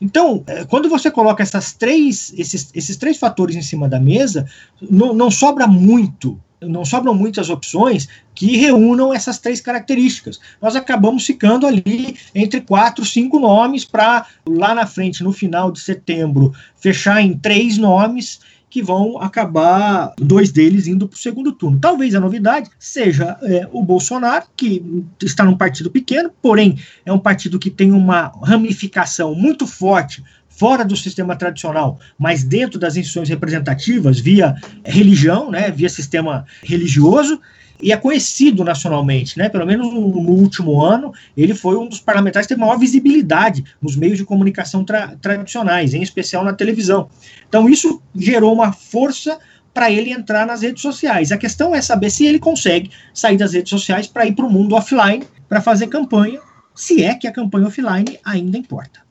Então, eh, quando você coloca essas três, esses, esses três fatores em cima da mesa, não, não sobra muito não sobram muitas opções que reúnam essas três características. Nós acabamos ficando ali entre quatro, cinco nomes para lá na frente, no final de setembro, fechar em três nomes que vão acabar dois deles indo para o segundo turno. Talvez a novidade seja é, o Bolsonaro, que está num partido pequeno, porém é um partido que tem uma ramificação muito forte fora do sistema tradicional, mas dentro das instituições representativas, via religião, né, via sistema religioso, e é conhecido nacionalmente, né? Pelo menos no, no, último ano, ele foi um dos parlamentares que teve maior visibilidade nos meios de comunicação tra tradicionais, em especial na televisão. Então, isso gerou uma força para ele entrar nas redes sociais. A questão é saber se ele consegue sair das redes sociais para ir para o mundo offline, para fazer campanha, se é que a campanha offline ainda importa.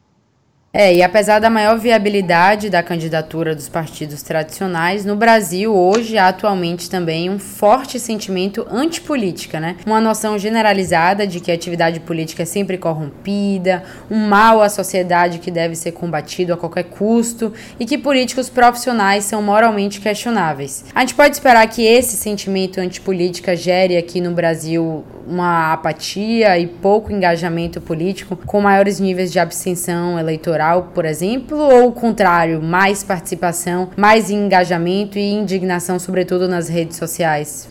É, e apesar da maior viabilidade da candidatura dos partidos tradicionais, no Brasil hoje há atualmente também um forte sentimento antipolítica, né? Uma noção generalizada de que a atividade política é sempre corrompida, um mal à sociedade que deve ser combatido a qualquer custo e que políticos profissionais são moralmente questionáveis. A gente pode esperar que esse sentimento antipolítica gere aqui no Brasil uma apatia e pouco engajamento político, com maiores níveis de abstenção eleitoral por exemplo, ou o contrário, mais participação, mais engajamento e indignação, sobretudo nas redes sociais?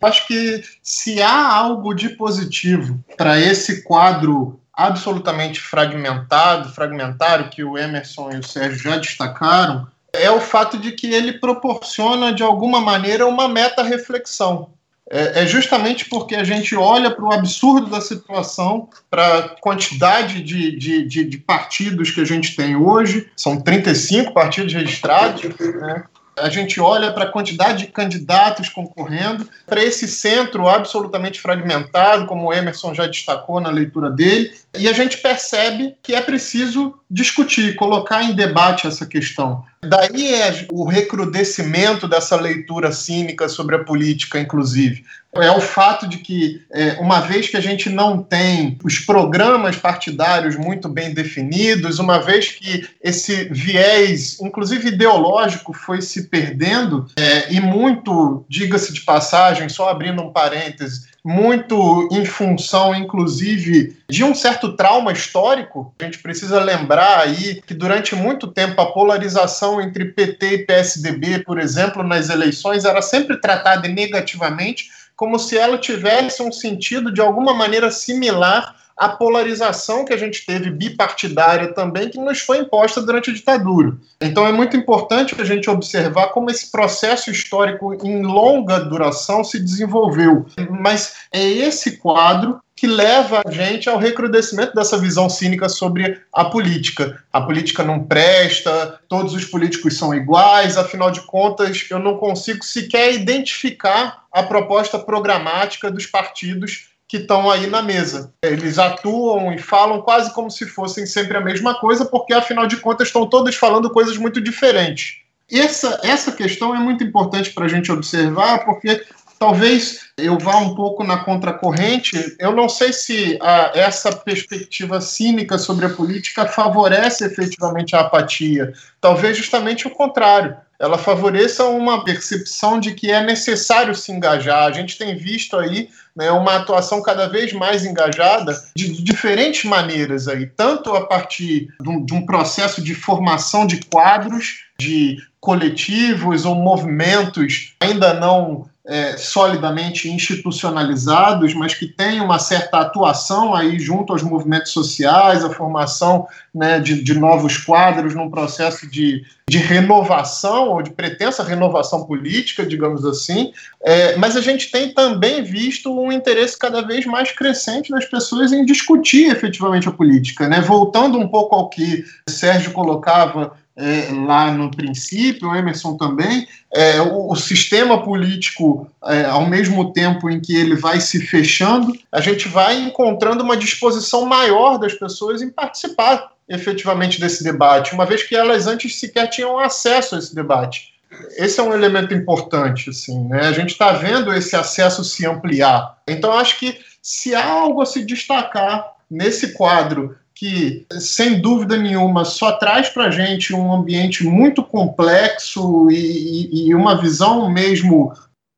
Acho que se há algo de positivo para esse quadro absolutamente fragmentado, fragmentário, que o Emerson e o Sérgio já destacaram, é o fato de que ele proporciona, de alguma maneira, uma meta-reflexão é, é justamente porque a gente olha para o absurdo da situação, para a quantidade de, de, de, de, partidos que a gente tem hoje, são 35 partidos registrados, né? a gente olha para a quantidade de candidatos concorrendo, para esse centro absolutamente fragmentado, como o Emerson já destacou na leitura dele, e a gente percebe que é preciso discutir, colocar em debate essa questão. Daí é o recrudescimento dessa leitura cínica sobre a política, inclusive é o fato de que, é, uma vez que a gente não tem os programas partidários muito bem definidos, uma vez que esse viés, inclusive ideológico, foi se perdendo, é, e muito, diga-se de passagem, só abrindo um parêntese, muito em função, inclusive, de um certo trauma histórico. A gente precisa lembrar aí que durante muito tempo a polarização entre PT e PSDB, por exemplo, nas eleições era sempre tratada negativamente como se ela tivesse um sentido de alguma maneira similar à polarização que a gente teve bipartidária também, que nos foi imposta durante a ditadura. Então é muito importante a gente observar como esse processo histórico em longa duração se desenvolveu. Mas é esse quadro que leva a gente ao recrudescimento dessa visão cínica sobre a política. A política não presta, todos os políticos são iguais, afinal de contas, eu não consigo sequer identificar a proposta programática dos partidos que estão aí na mesa. Eles atuam e falam quase como se fossem sempre a mesma coisa, porque afinal de contas estão todos falando coisas muito diferentes. essa, essa questão é muito importante para a gente observar, porque talvez eu vá um pouco na contracorrente. Eu não sei se a, essa perspectiva cínica sobre a política favorece efetivamente a apatia. Talvez justamente o contrário. Ela favoreça uma percepção de que é necessário se engajar. A gente tem visto aí né, uma atuação cada vez mais engajada de, de diferentes maneiras aí, tanto a partir de um, de um processo de formação de quadros, de coletivos ou movimentos ainda não é, solidamente institucionalizados, mas que têm uma certa atuação aí junto aos movimentos sociais, a formação né, de, de, novos quadros num processo de, de renovação ou de pretensa renovação política, digamos assim. É, mas a gente tem também visto um interesse cada vez mais crescente das pessoas em discutir efetivamente a política. Né? Voltando um pouco ao que Sérgio colocava é, lá no princípio, o Emerson também, é, o, o, sistema político, é, ao mesmo tempo em que ele vai se fechando, a gente vai encontrando uma disposição maior das pessoas em participar efetivamente desse debate, uma vez que elas antes sequer tinham acesso a esse debate. Esse é um elemento importante, assim, né? A gente está vendo esse acesso se ampliar. Então, acho que se há algo a se destacar nesse quadro que, sem dúvida nenhuma, só traz para a gente um ambiente muito complexo e, e, uma visão mesmo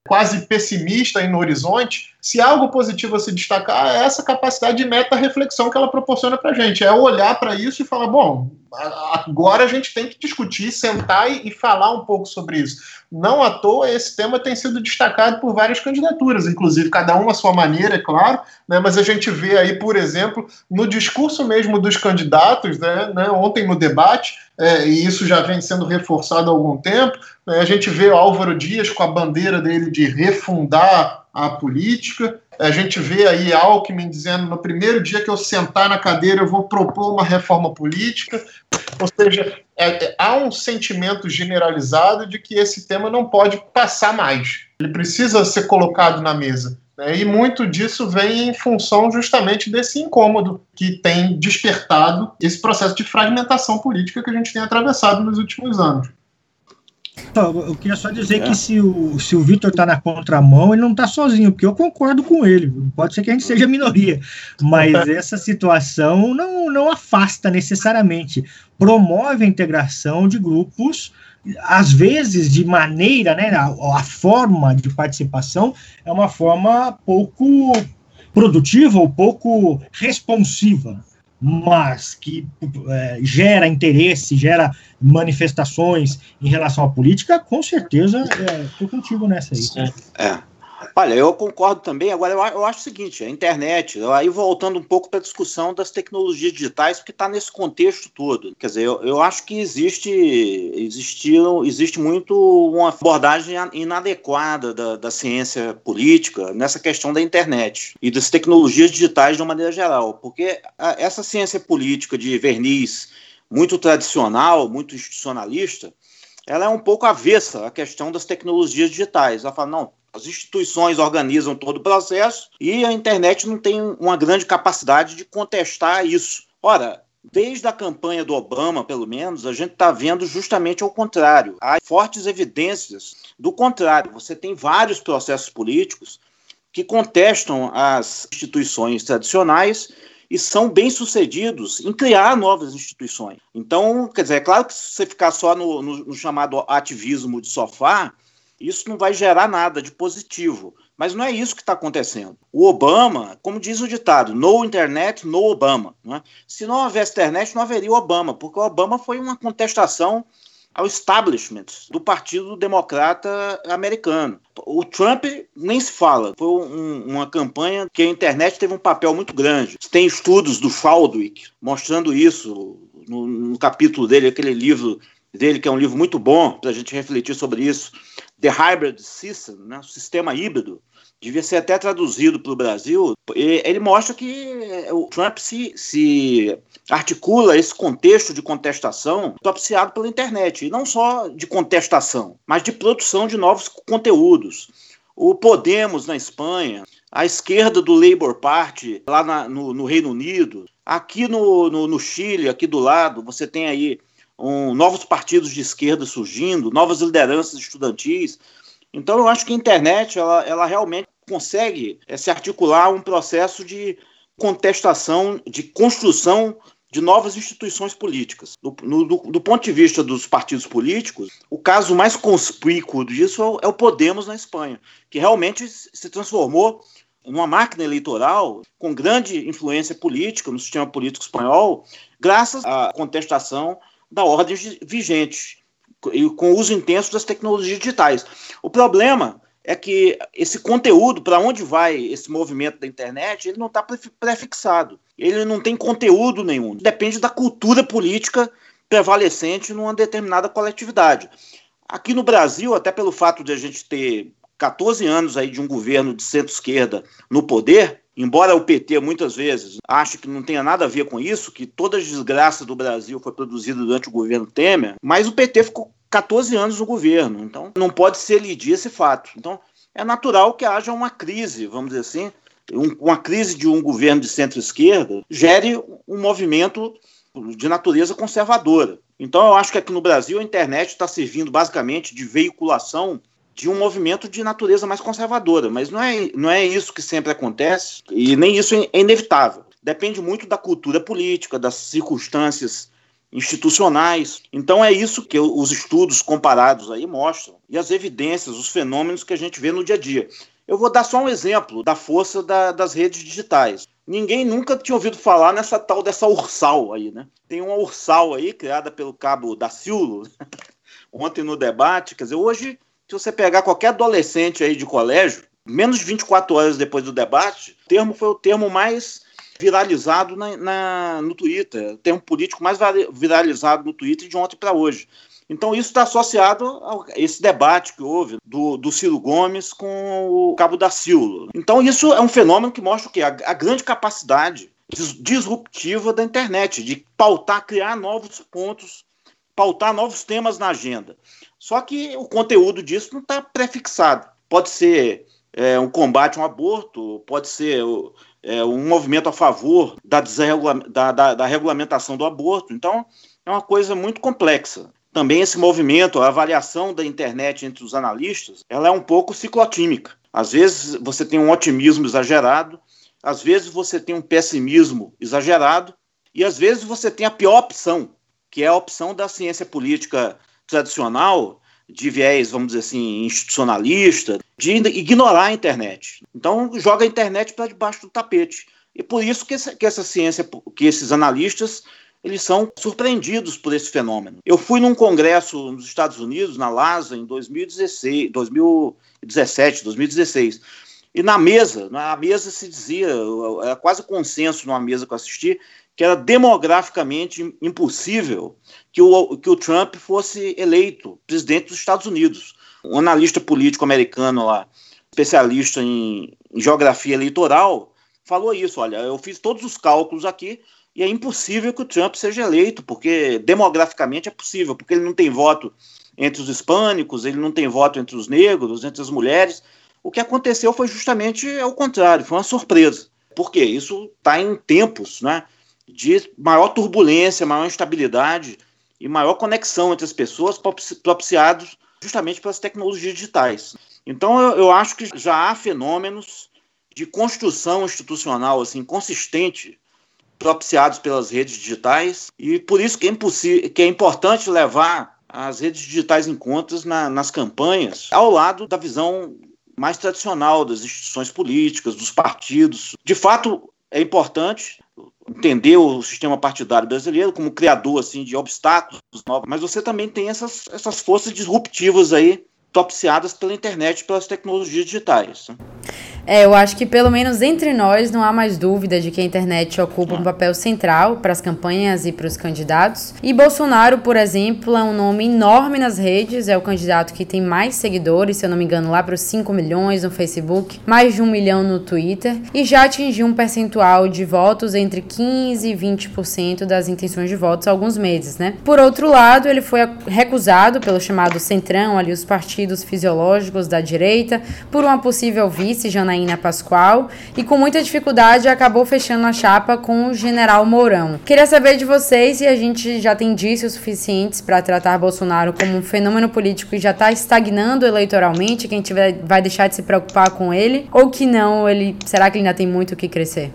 quase pessimista no horizonte, se algo positivo a se destacar é essa capacidade de meta-reflexão que ela proporciona para a gente. É olhar para isso e falar, bom, agora a gente tem que discutir, sentar e, e falar um pouco sobre isso. Não à toa esse tema tem sido destacado por várias candidaturas, inclusive cada uma à sua maneira, é claro, né, mas a gente vê aí, por exemplo, no discurso mesmo dos candidatos, né, né ontem no debate, é, e isso já vem sendo reforçado há algum tempo, né, a gente vê o Álvaro Dias com a bandeira dele de refundar a política. A gente vê aí Alckmin dizendo no primeiro dia que eu sentar na cadeira eu vou propor uma reforma política. Ou seja, é, é, há um sentimento generalizado de que esse tema não pode passar mais. Ele precisa ser colocado na mesa. Né? E muito disso vem em função justamente desse incômodo que tem despertado esse processo de fragmentação política que a gente tem atravessado nos últimos anos. Eu queria só dizer é. que se o, se o Vitor está na contramão, ele não está sozinho, porque eu concordo com ele. Pode ser que a gente seja minoria, mas essa situação não, não afasta necessariamente. Promove a integração de grupos, às vezes de maneira, né, a, a forma de participação é uma forma pouco produtiva ou pouco responsiva mas que é, gera interesse, gera manifestações em relação à política, com certeza estou é, contigo nessa aí. É. Olha, eu concordo também. Agora, eu, acho o seguinte: a internet, aí voltando um pouco para a discussão das tecnologias digitais, porque está nesse contexto todo. Quer dizer, eu, eu acho que existe, existe, existe muito uma abordagem inadequada da, da ciência política nessa questão da internet e das tecnologias digitais de uma maneira geral. Porque a, essa ciência política de verniz muito tradicional, muito institucionalista, ela é um pouco avessa à questão das tecnologias digitais. Ela fala, não, as instituições organizam todo o processo e a internet não tem uma grande capacidade de contestar isso. Ora, desde a campanha do Obama, pelo menos, a gente está vendo justamente ao contrário. Há fortes evidências do contrário. Você tem vários processos políticos que contestam as instituições tradicionais e são bem-sucedidos em criar novas instituições. Então, quer dizer, é claro que se você ficar só no, no, no chamado ativismo de sofá, isso não vai gerar nada de positivo. Mas não é isso que está acontecendo. O Obama, como diz o ditado, no internet, no Obama. Né? Se não houvesse internet, não haveria Obama, porque o Obama foi uma contestação ao establishment do Partido Democrata americano. O Trump nem se fala. Foi um, uma campanha que a internet teve um papel muito grande. Tem estudos do Faldwick mostrando isso no, no capítulo dele, aquele livro dele, que é um livro muito bom para a gente refletir sobre isso, The Hybrid System, né, o sistema híbrido, devia ser até traduzido para o Brasil. Ele mostra que o Trump se, se articula esse contexto de contestação propiciado pela internet, e não só de contestação, mas de produção de novos conteúdos. O Podemos na Espanha, a esquerda do Labour Party lá na, no, no, Reino Unido, aqui no, no, no Chile, aqui do lado, você tem aí um, novos partidos de esquerda surgindo, novas lideranças estudantis. Então, eu acho que a internet ela, ela realmente consegue é, se articular um processo de contestação, de construção de novas instituições políticas. Do, no, do, do, ponto de vista dos partidos políticos, o caso mais conspícuo disso é o, é o Podemos na Espanha, que realmente se transformou numa máquina eleitoral com grande influência política no sistema político espanhol, graças à contestação da ordem vigente e com o uso intenso das tecnologias digitais. O problema é que esse conteúdo, para onde vai esse movimento da internet, ele não está prefixado. Ele não tem conteúdo nenhum. Depende da cultura política prevalecente numa determinada coletividade. Aqui no Brasil, até pelo fato de a gente ter 14 anos aí de um governo de centro-esquerda no poder, embora o PT muitas vezes ache que não tenha nada a ver com isso, que toda a desgraça do Brasil foi produzida durante o governo Temer, mas o PT ficou 14 anos no governo. Então, não pode se elidir esse fato. Então, é natural que haja uma crise, vamos dizer assim, um, uma crise de um governo de centro-esquerda gere um movimento de natureza conservadora. Então, eu acho que aqui no Brasil a internet está servindo basicamente de veiculação de um movimento de natureza mais conservadora, mas não é, não é isso que sempre acontece e nem isso é inevitável. Depende muito da cultura política, das circunstâncias institucionais. Então é isso que os estudos comparados aí mostram e as evidências, os fenômenos que a gente vê no dia a dia. Eu vou dar só um exemplo da força da, das redes digitais. Ninguém nunca tinha ouvido falar nessa tal dessa Ursal aí, né? Tem uma Ursal aí criada pelo cabo da Ciulo ontem no debate. Quer dizer, hoje, se você pegar qualquer adolescente aí de colégio, menos de 24 horas depois do debate, o termo foi o termo mais viralizado na, na, no Twitter, o termo político mais viralizado no Twitter de ontem para hoje. Então, isso está associado a esse debate que houve do, do Ciro Gomes com o Cabo da Silva. Então, isso é um fenômeno que mostra o quê? A, a grande capacidade disruptiva da internet, de pautar, criar novos pontos, pautar novos temas na agenda. Só que o conteúdo disso não está prefixado. Pode ser é, um combate ao aborto, pode ser é, um movimento a favor da, da, da, da regulamentação do aborto. Então, é uma coisa muito complexa. Também esse movimento, a avaliação da internet entre os analistas, ela é um pouco ciclotímica. Às vezes você tem um otimismo exagerado, às vezes você tem um pessimismo exagerado, e às vezes você tem a pior opção, que é a opção da ciência política tradicional, de viés, vamos dizer assim, institucionalista, de ignorar a internet. Então, joga a internet para debaixo do tapete. E por isso que essa, que essa ciência, que esses analistas, eles são surpreendidos por esse fenômeno. Eu fui num congresso nos Estados Unidos, na LASA, em 2016, 2017, 2016. E na mesa, na mesa se dizia, era quase consenso numa mesa que eu assisti, que era demograficamente impossível que o, que o Trump fosse eleito presidente dos Estados Unidos. Um analista político americano lá, especialista em, em geografia eleitoral, falou isso. Olha, eu fiz todos os cálculos aqui e é impossível que o Trump seja eleito, porque demograficamente é possível, porque ele não tem voto entre os hispânicos, ele não tem voto entre os negros, entre as mulheres. O que aconteceu foi justamente o contrário, foi uma surpresa. Por quê? Isso está em tempos, né? De maior turbulência, maior instabilidade e maior conexão entre as pessoas propiciados justamente pelas tecnologias digitais. Então eu, eu acho que já há fenômenos de construção institucional assim consistente propiciados pelas redes digitais e por isso que é, que é importante levar as redes digitais em contas na, nas campanhas ao lado da visão mais tradicional das instituições políticas, dos partidos. De fato, é importante entender o sistema partidário brasileiro como criador assim de obstáculos novos, mas você também tem essas, essas forças disruptivas aí propiciadas pela internet e pelas tecnologias digitais. É, eu acho que pelo menos entre nós não há mais dúvida de que a internet ocupa um papel central para as campanhas e para os candidatos. E Bolsonaro, por exemplo, é um nome enorme nas redes, é o candidato que tem mais seguidores, se eu não me engano, lá para os 5 milhões no Facebook, mais de um milhão no Twitter, e já atingiu um percentual de votos entre 15 e 20% das intenções de votos há alguns meses, né? Por outro lado, ele foi recusado pelo chamado Centrão, ali os partidos fisiológicos da direita, por uma possível vice, Janaína Pascoal e com muita dificuldade acabou fechando a chapa com o general Mourão. Queria saber de vocês se a gente já tem indícios suficientes para tratar Bolsonaro como um fenômeno político e já está estagnando eleitoralmente, quem tiver vai deixar de se preocupar com ele, ou que não, ele será que ele ainda tem muito o que crescer?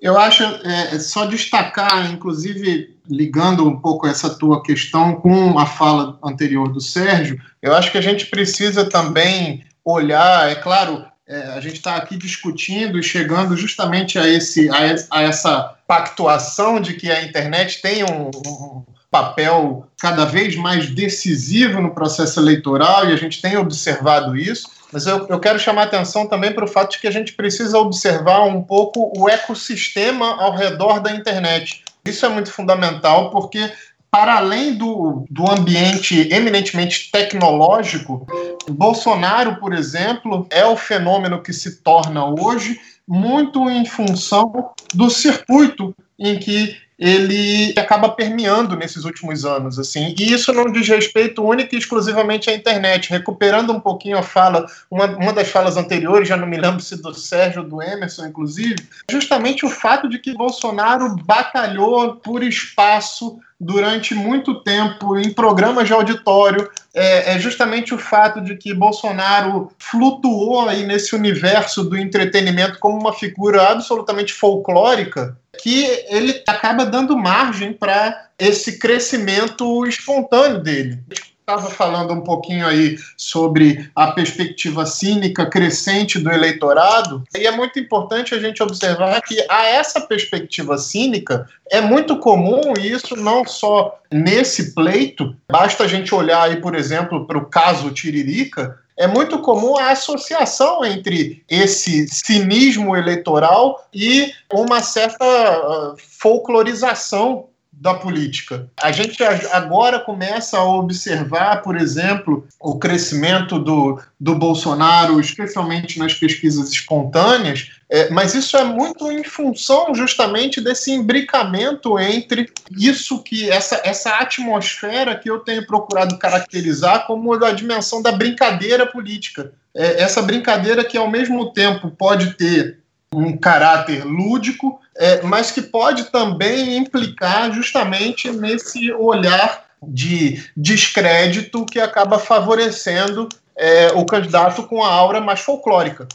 Eu acho é, só destacar, inclusive ligando um pouco essa tua questão com a fala anterior do Sérgio, eu acho que a gente precisa também olhar, é claro, é, a gente está aqui discutindo e chegando justamente a, esse, a, a, essa pactuação de que a internet tem um, um papel cada vez mais decisivo no processo eleitoral e a gente tem observado isso. Mas eu, eu quero chamar atenção também para o fato de que a gente precisa observar um pouco o ecossistema ao redor da internet. Isso é muito fundamental porque para além do, do ambiente eminentemente tecnológico, Bolsonaro, por exemplo, é o fenômeno que se torna hoje muito em função do circuito em que ele acaba permeando nesses últimos anos, assim, e isso não diz respeito único e exclusivamente à internet. Recuperando um pouquinho a fala, uma, uma das falas anteriores, já não me lembro se do Sérgio ou do Emerson, inclusive, justamente o fato de que Bolsonaro batalhou por espaço durante muito tempo em programas de auditório é, é, justamente o fato de que Bolsonaro flutuou aí nesse universo do entretenimento como uma figura absolutamente folclórica que ele acaba dando margem para esse crescimento espontâneo dele. Estava falando um pouquinho aí sobre a perspectiva cínica crescente do eleitorado, e é muito importante a gente observar que a essa perspectiva cínica é muito comum isso não só nesse pleito, basta a gente olhar aí, por exemplo, para o caso Tiririca, é muito comum a associação entre esse cinismo eleitoral e uma certa uh, folclorização da política. A gente agora começa a observar, por exemplo, o crescimento do, do Bolsonaro, especialmente nas pesquisas espontâneas, é, mas isso é muito em função justamente desse imbricamento entre isso que essa, essa atmosfera que eu tenho procurado caracterizar como a dimensão da brincadeira política. É, essa brincadeira que ao mesmo tempo pode ter um caráter lúdico, é, mas que pode também implicar justamente nesse olhar de descrédito que acaba favorecendo é, o candidato com a aura mais folclórica.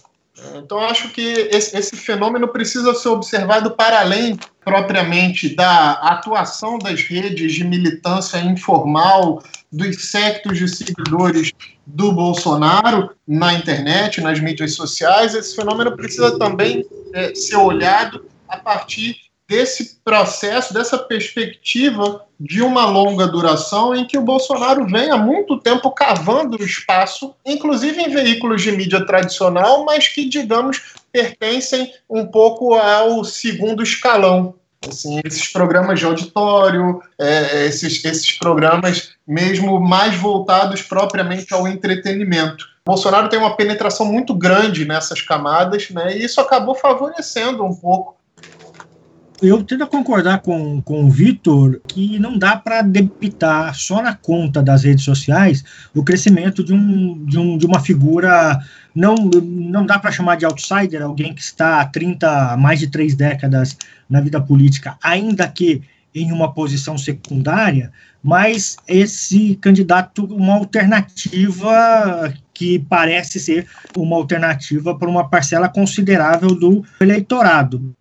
Então, acho que esse, esse, fenômeno precisa ser observado para além propriamente da atuação das redes de militância informal, dos sectos de seguidores do Bolsonaro na internet, nas mídias sociais. Esse fenômeno precisa também é, ser olhado a partir desse processo, dessa perspectiva de uma longa duração em que o Bolsonaro vem há muito tempo cavando o espaço, inclusive em veículos de mídia tradicional, mas que, digamos, pertencem um pouco ao segundo escalão. Assim, esses programas de auditório, é, esses, esses programas mesmo mais voltados propriamente ao entretenimento. Bolsonaro tem uma penetração muito grande nessas camadas, né, e isso acabou favorecendo um pouco eu tento concordar com, com o Vitor que não dá para debitar só na conta das redes sociais o crescimento de, um, de, um, de uma figura. Não, não dá para chamar de outsider alguém que está há 30, mais de três décadas na vida política, ainda que em uma posição secundária, mas esse candidato, uma alternativa que parece ser uma alternativa para uma parcela considerável do eleitorado.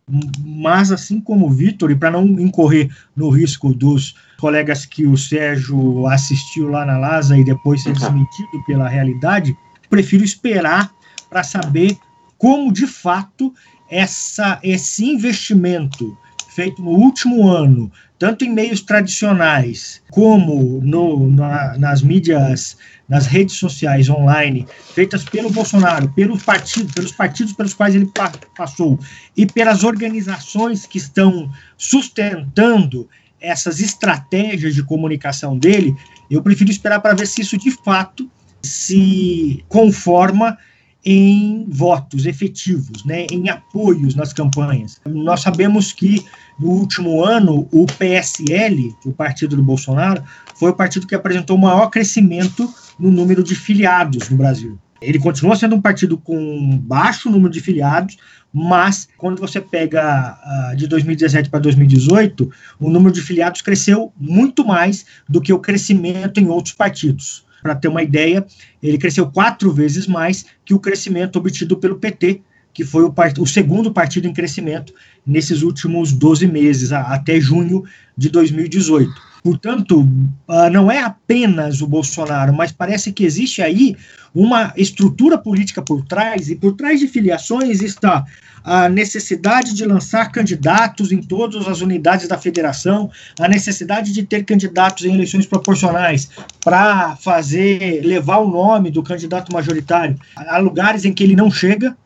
Mas, assim como o Vitor, e para não incorrer no risco dos colegas que o Sérgio assistiu lá na LASA e depois ser desmentido pela realidade, prefiro esperar para saber como, de fato, essa, esse investimento feito no último ano, tanto em meios tradicionais como no, na, nas mídias nas redes sociais online, feitas pelo Bolsonaro, pelos partidos, pelos partidos pelos quais ele pa passou e pelas organizações que estão sustentando essas estratégias de comunicação dele, eu prefiro esperar para ver se isso de fato se conforma em votos efetivos, né, em apoios nas campanhas. Nós sabemos que no último ano o PSL, o partido do Bolsonaro, foi o partido que apresentou o maior crescimento no número de filiados no Brasil. Ele continua sendo um partido com baixo número de filiados, mas quando você pega uh, de 2017 para 2018, o número de filiados cresceu muito mais do que o crescimento em outros partidos. Para ter uma ideia, ele cresceu quatro vezes mais que o crescimento obtido pelo PT, que foi o, part... o segundo partido em crescimento nesses últimos 12 meses, até junho de 2018. Portanto, uh, não é apenas o Bolsonaro, mas parece que existe aí uma estrutura política por trás, e por trás de filiações está a necessidade de lançar candidatos em todas as unidades da federação, a necessidade de ter candidatos em eleições proporcionais para fazer levar o nome do candidato majoritário a lugares em que ele não chega,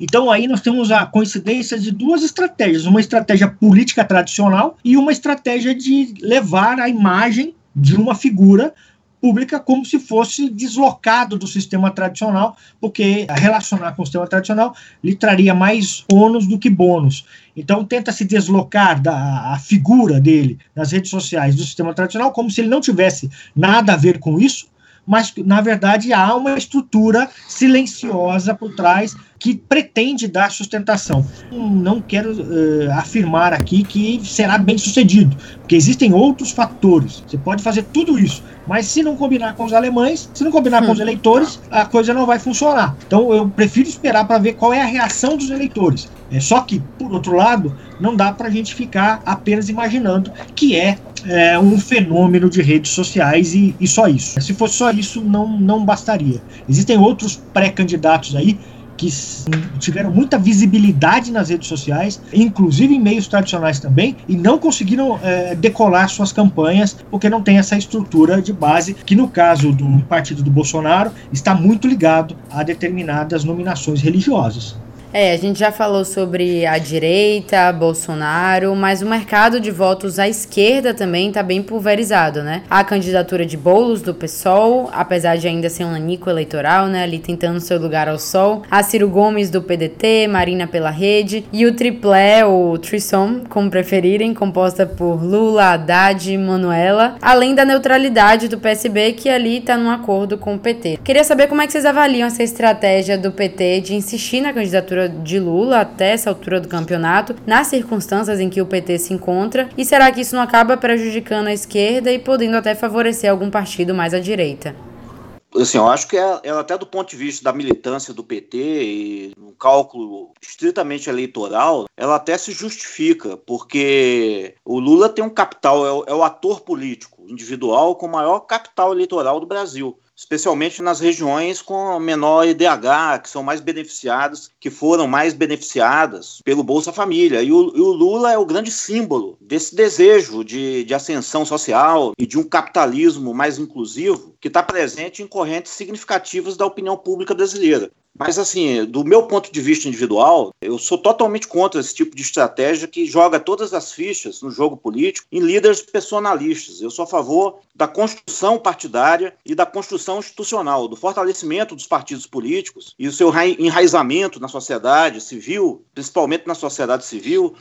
então aí nós temos a coincidência de duas estratégias, uma estratégia política tradicional e uma estratégia de levar a imagem de uma figura pública como se fosse deslocado do sistema tradicional, porque relacionar com o sistema tradicional lhe traria mais ônus do que bônus. Então tenta se deslocar da figura dele nas redes sociais do sistema tradicional como se ele não tivesse nada a ver com isso, mas na verdade há uma estrutura silenciosa por trás que pretende dar sustentação. Não quero uh, afirmar aqui que será bem sucedido, porque existem outros fatores. Você pode fazer tudo isso, mas se não combinar com os alemães, se não combinar hum. com os hum. eleitores, a coisa não vai funcionar. Então eu prefiro esperar para ver qual é a reação dos eleitores. É só que, por outro lado, não dá para a gente ficar apenas imaginando que é, é, um fenômeno de redes sociais e, e só isso. Se fosse só isso, não, não bastaria. Existem outros pré-candidatos aí que tiveram muita visibilidade nas redes sociais, inclusive em meios tradicionais também, e não conseguiram é, decolar suas campanhas porque não tem essa estrutura de base, que no caso do partido do Bolsonaro está muito ligado a determinadas nominações religiosas. É, a gente já falou sobre a direita, Bolsonaro, mas o mercado de votos à esquerda também está bem pulverizado, né? A candidatura de Boulos do PSOL, apesar de ainda ser um anico eleitoral, né? Ali tentando seu lugar ao sol. A Ciro Gomes do PDT, Marina pela Rede. E o triplé, ou Trissom, como preferirem, composta por Lula, Haddad e Manuela. Além da neutralidade do PSB, que ali está num acordo com o PT. Queria saber como é que vocês avaliam essa estratégia do PT de insistir na candidatura de Lula até essa altura do campeonato, nas circunstâncias em que o PT se encontra? E será que isso não acaba prejudicando a esquerda e podendo até favorecer algum partido mais à direita? Assim, eu acho que ela, ela, até do ponto de vista da militância do PT e um cálculo estritamente eleitoral, ela até se justifica, porque o Lula tem um capital, é o, é o ator político individual com o maior capital eleitoral do Brasil especialmente nas regiões com menor IDH, que são mais beneficiadas, que foram mais beneficiadas pelo Bolsa Família. E o, e o Lula é o grande símbolo desse desejo de, de ascensão social e de um capitalismo mais inclusivo que está presente em correntes significativas da opinião pública brasileira. Mas, assim, do meu ponto de vista individual, eu sou totalmente contra esse tipo de estratégia que joga todas as fichas no jogo político em líderes personalistas. Eu sou a favor da construção partidária e da construção institucional, do fortalecimento dos partidos políticos e o seu enraizamento na sociedade civil, principalmente na sociedade civil,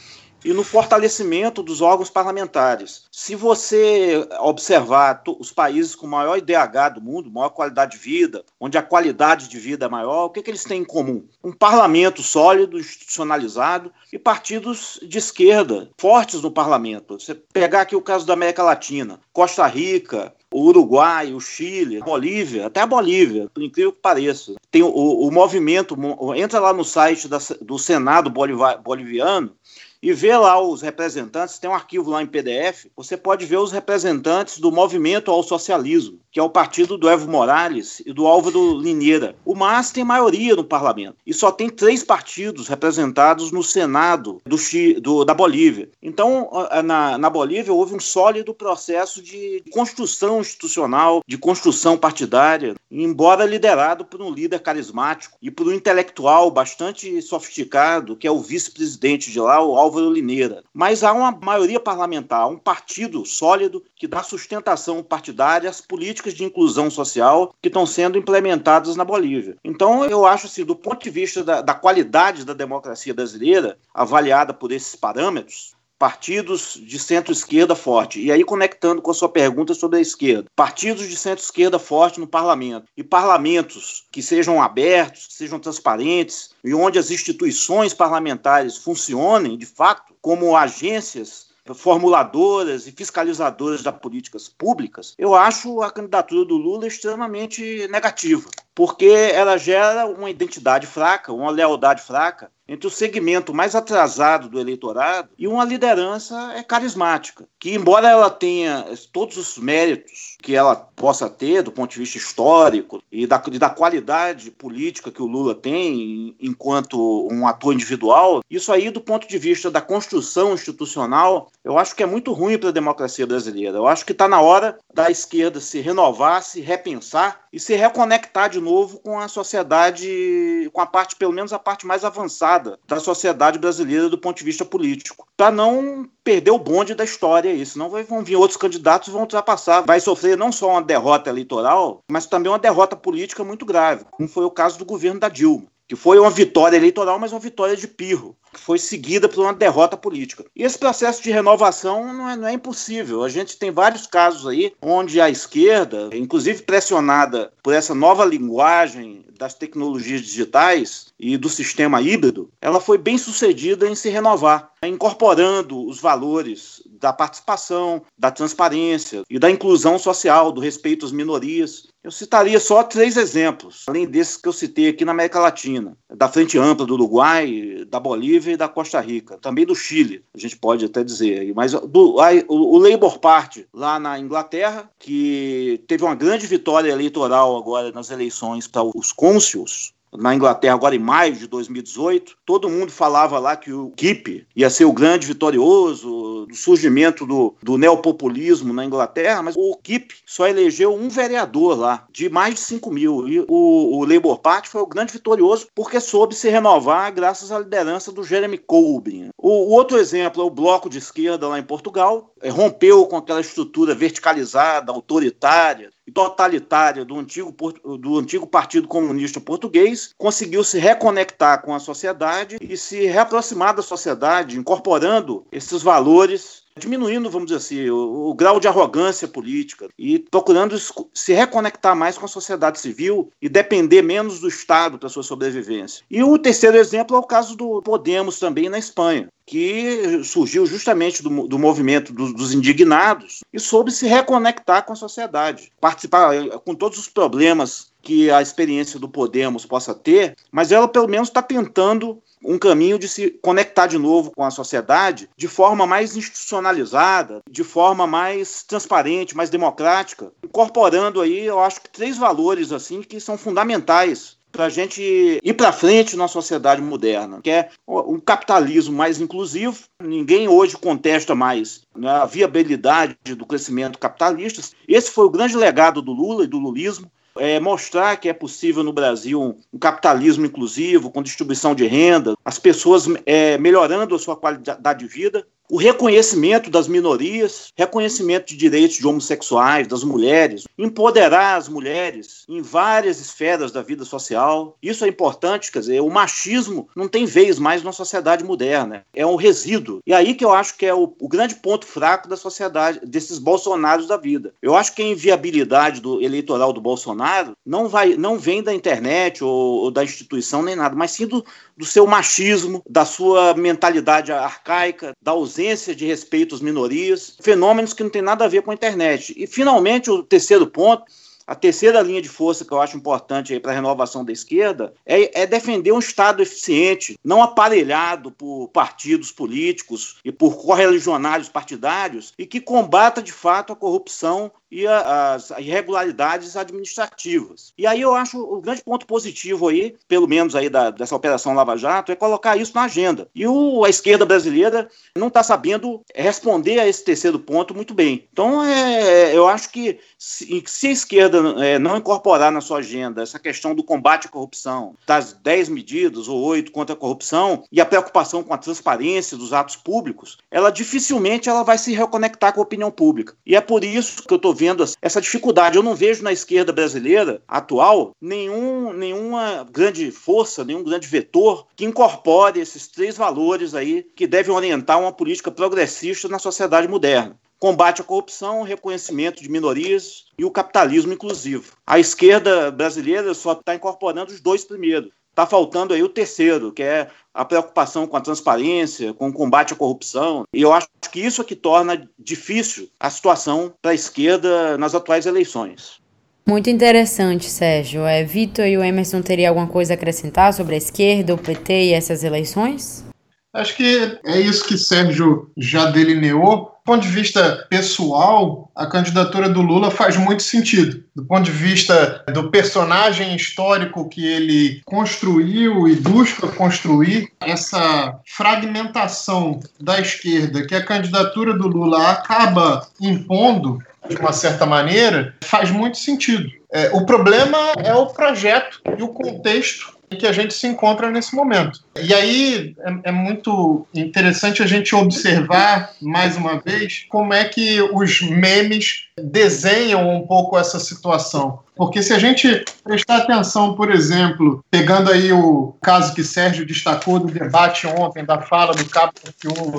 e no fortalecimento dos órgãos parlamentares. Se você observar os países com maior IDH do mundo, maior qualidade de vida, onde a qualidade de vida é maior, o que, que eles têm em comum? Um parlamento sólido, institucionalizado e partidos de esquerda fortes no parlamento. Você pegar aqui o caso da América Latina, Costa Rica, o Uruguai, o Chile, a Bolívia, até a Bolívia, por incrível que pareça. Tem o, o movimento, entra lá no site da, do Senado boliviano, e ver lá os representantes, tem um arquivo lá em PDF, você pode ver os representantes do Movimento ao Socialismo, que é o partido do Evo Morales e do Álvaro Lineira. O MAS tem maioria no parlamento e só tem três partidos representados no Senado do, do da Bolívia. Então, na, na Bolívia houve um sólido processo de construção institucional, de construção partidária, embora liderado por um líder carismático e por um intelectual bastante sofisticado, que é o vice-presidente de lá, o Álvaro Lineira. Mas há uma maioria parlamentar, um partido sólido que dá sustentação partidária às políticas políticas de inclusão social que estão sendo implementadas na Bolívia. Então, eu acho assim, do ponto de vista da, da qualidade da democracia brasileira, avaliada por esses parâmetros, partidos de centro-esquerda forte. E aí, conectando com a sua pergunta sobre a esquerda, partidos de centro-esquerda forte no parlamento e parlamentos que sejam abertos, que sejam transparentes e onde as instituições parlamentares funcionem de fato como agências formuladoras e fiscalizadoras das políticas públicas, eu acho a candidatura do Lula extremamente negativa, porque ela gera uma identidade fraca, uma lealdade fraca entre o segmento mais atrasado do eleitorado e uma liderança é carismática, que embora ela tenha todos os méritos que ela possa ter do ponto de vista histórico e da, e da qualidade política que o Lula tem enquanto um ator individual, isso aí do ponto de vista da construção institucional, eu acho que é muito ruim para a democracia brasileira. Eu acho que está na hora da esquerda se renovar, se repensar e se reconectar de novo com a sociedade, com a parte, pelo menos a parte mais avançada da sociedade brasileira do ponto de vista político, para não perder o bonde da história aí, senão vão vir outros candidatos vão ultrapassar, vai sofrer não só uma derrota eleitoral, mas também uma derrota política muito grave, como foi o caso do governo da Dilma que foi uma vitória eleitoral, mas uma vitória de pirro, foi seguida por uma derrota política. E esse processo de renovação não é, não é impossível. A gente tem vários casos aí onde a esquerda, inclusive pressionada por essa nova linguagem das tecnologias digitais e do sistema híbrido, ela foi bem sucedida em se renovar, incorporando os valores da participação, da transparência e da inclusão social, do respeito às minorias. Eu citaria só três exemplos, além desses que eu citei aqui na América Latina, da Frente Ampla do Uruguai, da Bolívia da Costa Rica, também do Chile, a gente pode até dizer. Mas do, o, o Labour Party, lá na Inglaterra, que teve uma grande vitória eleitoral agora nas eleições para os cônsuls, na Inglaterra agora em maio de 2018, todo mundo falava lá que o KIP ia ser o grande vitorioso do surgimento do, do neopopulismo na Inglaterra, mas o KIP só elegeu um vereador lá, de mais de 5 mil. E o, o Labour Party foi o grande vitorioso porque soube se renovar graças à liderança do Jeremy Corbyn. O, o outro exemplo é o Bloco de Esquerda lá em Portugal, é, rompeu com aquela estrutura verticalizada, autoritária, totalitária do antigo, do antigo Partido Comunista Português, conseguiu se reconectar com a sociedade e se reaproximar da sociedade, incorporando esses valores diminuindo, vamos dizer assim, o, o, grau de arrogância política e procurando se reconectar mais com a sociedade civil e depender menos do Estado para sua sobrevivência. E o terceiro exemplo é o caso do Podemos também na Espanha, que surgiu justamente do, do movimento do, dos indignados e soube se reconectar com a sociedade, participar eh, com todos os problemas que a experiência do Podemos possa ter, mas ela pelo menos está tentando um caminho de se conectar de novo com a sociedade de forma mais institucionalizada, de forma mais transparente, mais democrática, incorporando aí, eu acho que três valores assim que são fundamentais para a gente ir para frente na sociedade moderna, que é um capitalismo mais inclusivo. Ninguém hoje contesta mais né, a viabilidade do crescimento capitalista. Esse foi o grande legado do Lula e do lulismo é, mostrar que é possível no Brasil um, capitalismo inclusivo, com distribuição de renda, as pessoas é, melhorando a sua qualidade de vida o reconhecimento das minorias, reconhecimento de direitos de homossexuais, das mulheres, empoderar as mulheres em várias esferas da vida social. Isso é importante, quer dizer, o machismo não tem vez mais na sociedade moderna, é um resíduo. E aí que eu acho que é o, o grande ponto fraco da sociedade, desses bolsonaros da vida. Eu acho que a inviabilidade do eleitoral do Bolsonaro não, vai, não vem da internet ou, ou da instituição nem nada, mas sim do, do seu machismo, da sua mentalidade arcaica, da ausência de respeito às minorias, fenômenos que não tem nada a ver com a internet. E, finalmente, o terceiro ponto a terceira linha de força que eu acho importante para a renovação da esquerda é, é, defender um Estado eficiente, não aparelhado por partidos políticos e por correligionários partidários, e que combata de fato a corrupção e as irregularidades administrativas. E aí eu acho o grande ponto positivo aí, pelo menos aí da, dessa operação Lava Jato, é colocar isso na agenda. E o, a esquerda brasileira não está sabendo responder a esse terceiro ponto muito bem. Então é, eu acho que se, se a esquerda é, não incorporar na sua agenda essa questão do combate à corrupção, das 10 medidas ou 8 contra a corrupção e a preocupação com a transparência dos atos públicos, ela dificilmente ela vai se reconectar com a opinião pública. E é por isso que eu estou vendo essa dificuldade. Eu não vejo na esquerda brasileira atual nenhum, nenhuma grande força, nenhum grande vetor que incorpore esses três valores aí que devem orientar uma política progressista na sociedade moderna combate à corrupção, reconhecimento de minorias e o capitalismo inclusivo. A esquerda brasileira só está incorporando os dois primeiros. Está faltando aí o terceiro, que é a preocupação com a transparência, com o combate à corrupção. E eu acho que isso é que torna difícil a situação para a esquerda nas atuais eleições. Muito interessante, Sérgio. É, Vitor e o Emerson teriam alguma coisa a acrescentar sobre a esquerda, o PT e essas eleições? Acho que é isso que Sérgio já delineou ponto de vista pessoal, a candidatura do Lula faz muito sentido. Do ponto de vista do personagem histórico que ele construiu e busca construir, essa fragmentação da esquerda que a candidatura do Lula acaba impondo, de uma certa maneira, faz muito sentido. É, o problema é o projeto e o contexto em que a gente se encontra nesse momento. E aí é, é, muito interessante a gente observar, mais uma vez, como é que os memes desenham um pouco essa situação. Porque se a gente prestar atenção, por exemplo, pegando aí o caso que Sérgio destacou do debate ontem, da fala do Cabo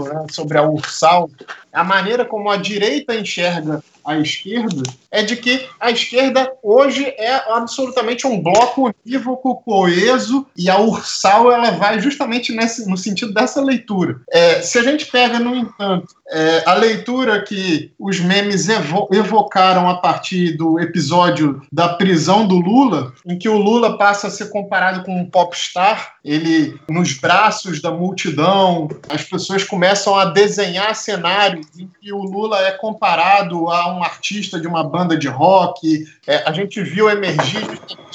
né, sobre a Ursal, a maneira como a direita enxerga a esquerda é de que a esquerda hoje é absolutamente um bloco unívoco, coeso, e a Ursal ela vai justamente nesse, no sentido dessa leitura. É, se a gente pega, no entanto, é, a leitura que os memes evo evocaram a partir do episódio da prisão do Lula, em que o Lula passa a ser comparado com um popstar, ele nos braços da multidão, as pessoas começam a desenhar cenários em que o Lula é comparado a um artista de uma banda de rock. É, a gente viu emergir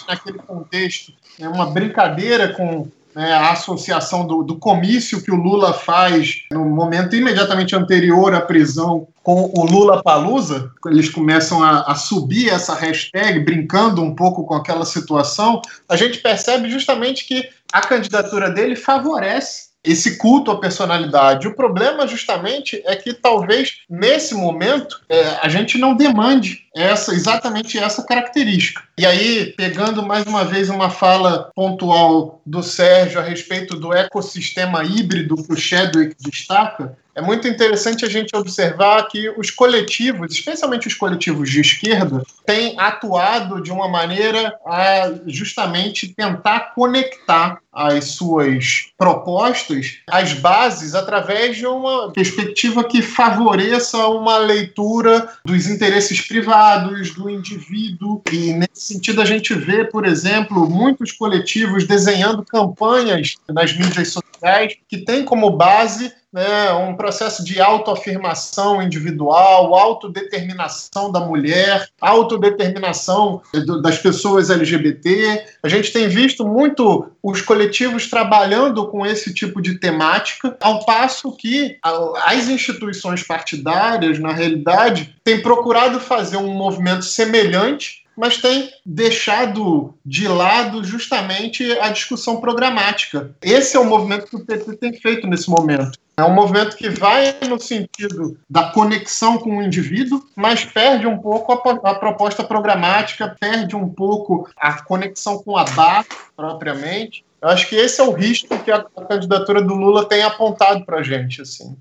naquele contexto né, uma brincadeira com né, a associação do, do, comício que o Lula faz no momento imediatamente anterior à prisão com o Lula Palusa, eles começam a, a, subir essa hashtag, brincando um pouco com aquela situação, a gente percebe justamente que a candidatura dele favorece esse culto à personalidade. O problema, justamente, é que talvez nesse momento é, a gente não demande essa exatamente essa característica. E aí, pegando mais uma vez uma fala pontual do Sérgio a respeito do ecossistema híbrido que o Chadwick destaca, é muito interessante a gente observar que os coletivos, especialmente os coletivos de esquerda, têm atuado de uma maneira a justamente tentar conectar as suas propostas às bases através de uma perspectiva que favoreça uma leitura dos interesses privados, do indivíduo. E nesse sentido a gente vê, por exemplo, muitos coletivos desenhando campanhas nas mídias sociais que têm como base né, um processo de autoafirmação individual, autodeterminação da mulher, autodeterminação das pessoas LGBT. A gente tem visto muito os coletivos trabalhando com esse tipo de temática, ao passo que as instituições partidárias, na realidade, têm procurado fazer um movimento semelhante mas tem deixado de lado justamente a discussão programática. Esse é o movimento que o PT tem feito nesse momento. É um movimento que vai no sentido da conexão com o indivíduo, mas perde um pouco a, a proposta programática, perde um pouco a conexão com a base propriamente. Eu acho que esse é o risco que a, candidatura do Lula tem apontado para a gente. Assim.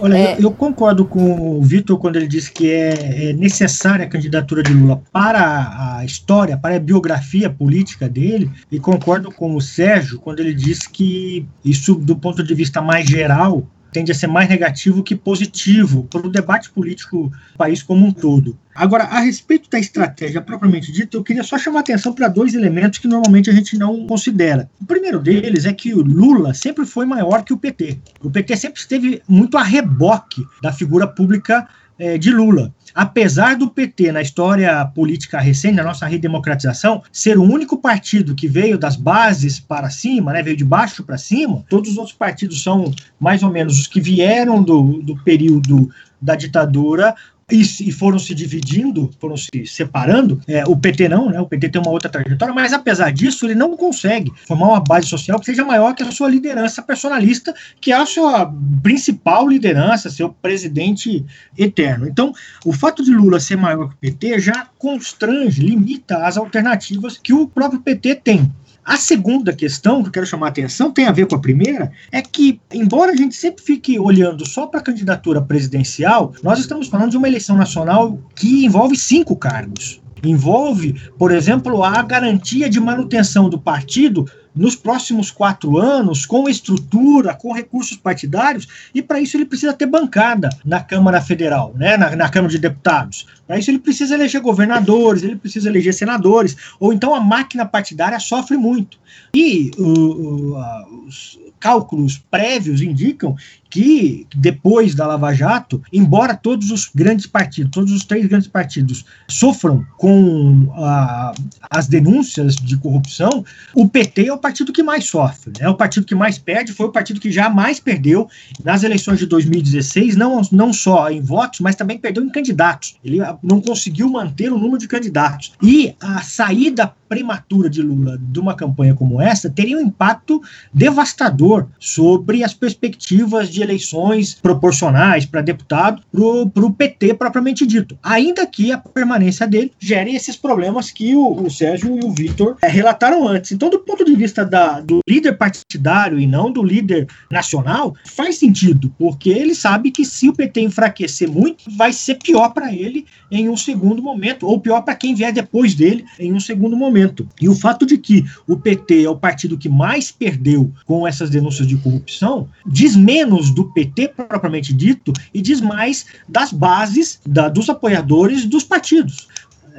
Olha, é... eu, eu, concordo com o Vitor quando ele diz que é, é, necessária a candidatura de Lula para a história, para a biografia política dele, e concordo com o Sérgio quando ele diz que isso, do ponto de vista mais geral, tende a ser mais negativo que positivo para o debate político do país como um todo. Agora, a respeito da estratégia propriamente dita, eu queria só chamar atenção para dois elementos que normalmente a gente não considera. O primeiro deles é que o Lula sempre foi maior que o PT. O PT sempre esteve muito a reboque da figura pública é, de Lula. Apesar do PT, na história política recente, na nossa redemocratização, ser o único partido que veio das bases para cima, né, veio de baixo para cima, todos os outros partidos são mais ou menos os que vieram do, do período da ditadura e, e, foram se dividindo, foram se separando. É, o PT não, né? O PT tem uma outra trajetória, mas apesar disso, ele não consegue formar uma base social que seja maior que a sua liderança personalista, que é a sua principal liderança, seu presidente eterno. Então, o fato de Lula ser maior que o PT já constrange, limita as alternativas que o próprio PT tem. A segunda questão que eu quero chamar a atenção tem a ver com a primeira, é que, embora a gente sempre fique olhando só para a candidatura presidencial, nós estamos falando de uma eleição nacional que envolve cinco cargos. Envolve, por exemplo, a garantia de manutenção do partido nos próximos quatro anos, com estrutura, com recursos partidários, e para isso ele precisa ter bancada na Câmara Federal, né, na, na Câmara de Deputados. Para isso ele precisa eleger governadores, ele precisa eleger senadores, ou então a máquina partidária sofre muito. E uh, uh, os cálculos prévios indicam que depois da Lava Jato, embora todos os grandes partidos, todos os três grandes partidos sofram com a, as denúncias de corrupção, o PT é o partido que mais sofre, é o partido que mais perde, foi o partido que jamais perdeu nas eleições de 2016, não, não só em votos, mas também perdeu em candidatos. Ele não conseguiu manter o número de candidatos. E a saída prematura de Lula de uma campanha como essa teria um impacto devastador sobre as perspectivas de eleições proporcionais para deputado para o PT propriamente dito. Ainda que a permanência dele gere esses problemas que o, o Sérgio e o Vitor é, relataram antes. Então, do ponto de vista da, do líder partidário e não do líder nacional, faz sentido, porque ele sabe que se o PT enfraquecer muito, vai ser pior para ele em um segundo momento, ou pior para quem vier depois dele em um segundo momento. E o fato de que o PT é o partido que mais perdeu com essas denúncias de corrupção diz menos do PT propriamente dito e diz mais das bases da, dos apoiadores dos partidos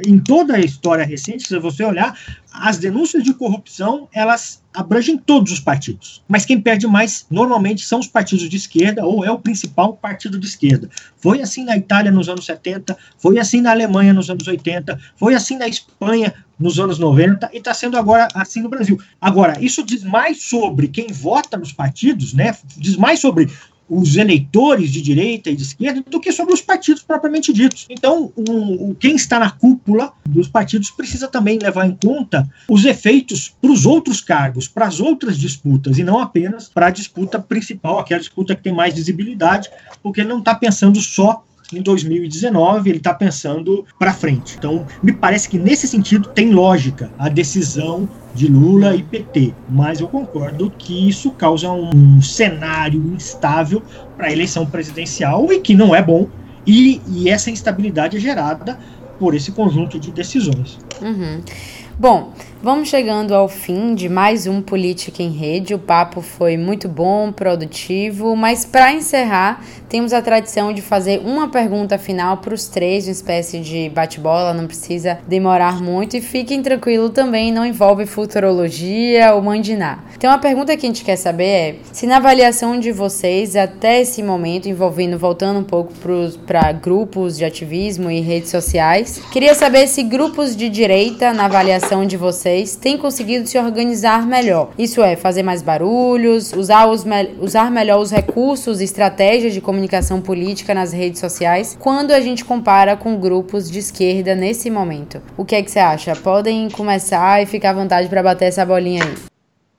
em toda a história recente, se você olhar, as denúncias de corrupção, elas abrangem todos os partidos. Mas quem perde mais, normalmente, são os partidos de esquerda, ou é o principal partido de esquerda. Foi assim na Itália nos anos 70, foi assim na Alemanha nos anos 80, foi assim na Espanha nos anos 90 e está sendo agora assim no Brasil. Agora, isso diz mais sobre quem vota nos partidos, né? Diz mais sobre os eleitores de direita e de esquerda do que sobre os partidos propriamente ditos. Então, o, quem está na cúpula dos partidos precisa também levar em conta os efeitos para os outros cargos, para as outras disputas, e não apenas para a disputa principal, aquela disputa que tem mais visibilidade, porque não está pensando só em 2019, ele está pensando para frente. Então, me parece que nesse sentido tem lógica a decisão de Lula e PT, mas eu concordo que isso causa um cenário instável para a eleição presidencial e que não é bom, e, e, essa instabilidade é gerada por esse conjunto de decisões. Uhum. Bom, vamos chegando ao fim de mais um Política em Rede. O papo foi muito bom, produtivo, mas para encerrar, temos a tradição de fazer uma pergunta final para os três, uma espécie de bate-bola, não precisa demorar muito e fiquem tranquilos também, não envolve futurologia ou mandinar. Então a pergunta que a gente quer saber é: se na avaliação de vocês até esse momento, envolvendo, voltando um pouco para grupos de ativismo e redes sociais, queria saber se grupos de direita na avaliação avaliação de vocês, tem conseguido se organizar melhor? Isso é, fazer mais barulhos, usar, os me usar melhor os recursos e estratégias de comunicação política nas redes sociais, quando a gente compara com grupos de esquerda nesse momento. O que é que você acha? Podem começar e ficar à vontade para bater essa bolinha aí.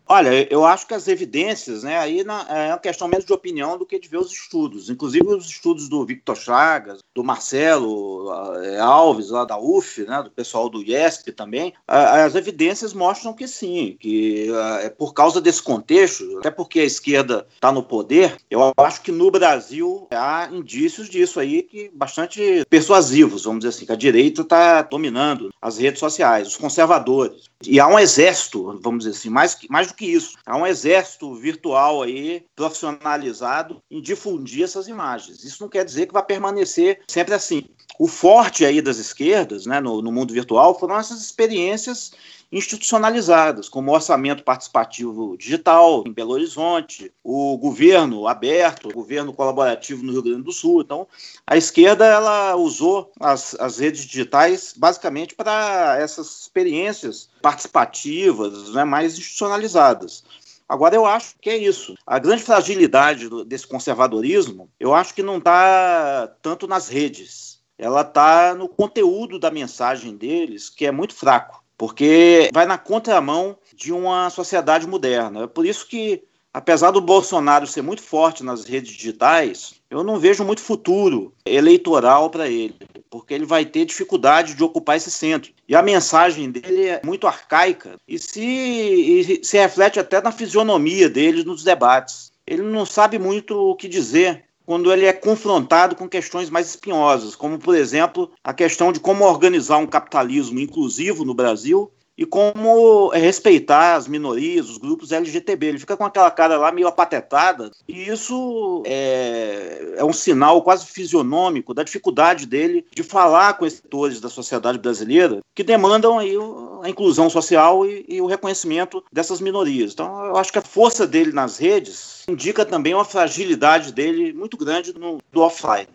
Olha, eu acho que as evidências, né, aí na, é uma questão menos de opinião do que de ver os estudos. Inclusive os estudos do Victor Chagas, do Marcelo é, Alves, lá da UF, né, do pessoal do IESP também, as evidências mostram que sim, que é por causa desse contexto, até porque a esquerda está no poder, eu acho que no Brasil há indícios disso aí que bastante persuasivos, vamos dizer assim, que a direita está dominando as redes sociais, os conservadores. E há um exército, vamos dizer assim, mais, mais do que isso, há um exército virtual aí, profissionalizado, em difundir essas imagens. Isso não quer dizer que vai permanecer sempre assim. O forte aí das esquerdas, né, no, no mundo virtual, foram essas experiências institucionalizadas, como o orçamento participativo digital em Belo Horizonte, o governo aberto, o governo colaborativo no Rio Grande do Sul. Então, a esquerda ela usou as, as redes digitais basicamente para essas experiências participativas, né, mais institucionalizadas. Agora, eu acho que é isso. A grande fragilidade desse conservadorismo, eu acho que não está tanto nas redes ela está no conteúdo da mensagem deles, que é muito fraco, porque vai na contramão de uma sociedade moderna. É por isso que, apesar do Bolsonaro ser muito forte nas redes digitais, eu não vejo muito futuro eleitoral para ele, porque ele vai ter dificuldade de ocupar esse centro. E a mensagem dele é muito arcaica e se, e se reflete até na fisionomia dele nos debates. Ele não sabe muito o que dizer quando ele é confrontado com questões mais espinhosas, como, por exemplo, a questão de como organizar um capitalismo inclusivo no Brasil e como respeitar as minorias, os grupos LGTB. Ele fica com aquela cara lá meio apatetada, e isso é, é um sinal quase fisionômico da dificuldade dele de falar com setores da sociedade brasileira que demandam aí a inclusão social e, e o reconhecimento dessas minorias. Então, eu acho que a força dele nas redes indica também uma fragilidade dele muito grande no, do offline.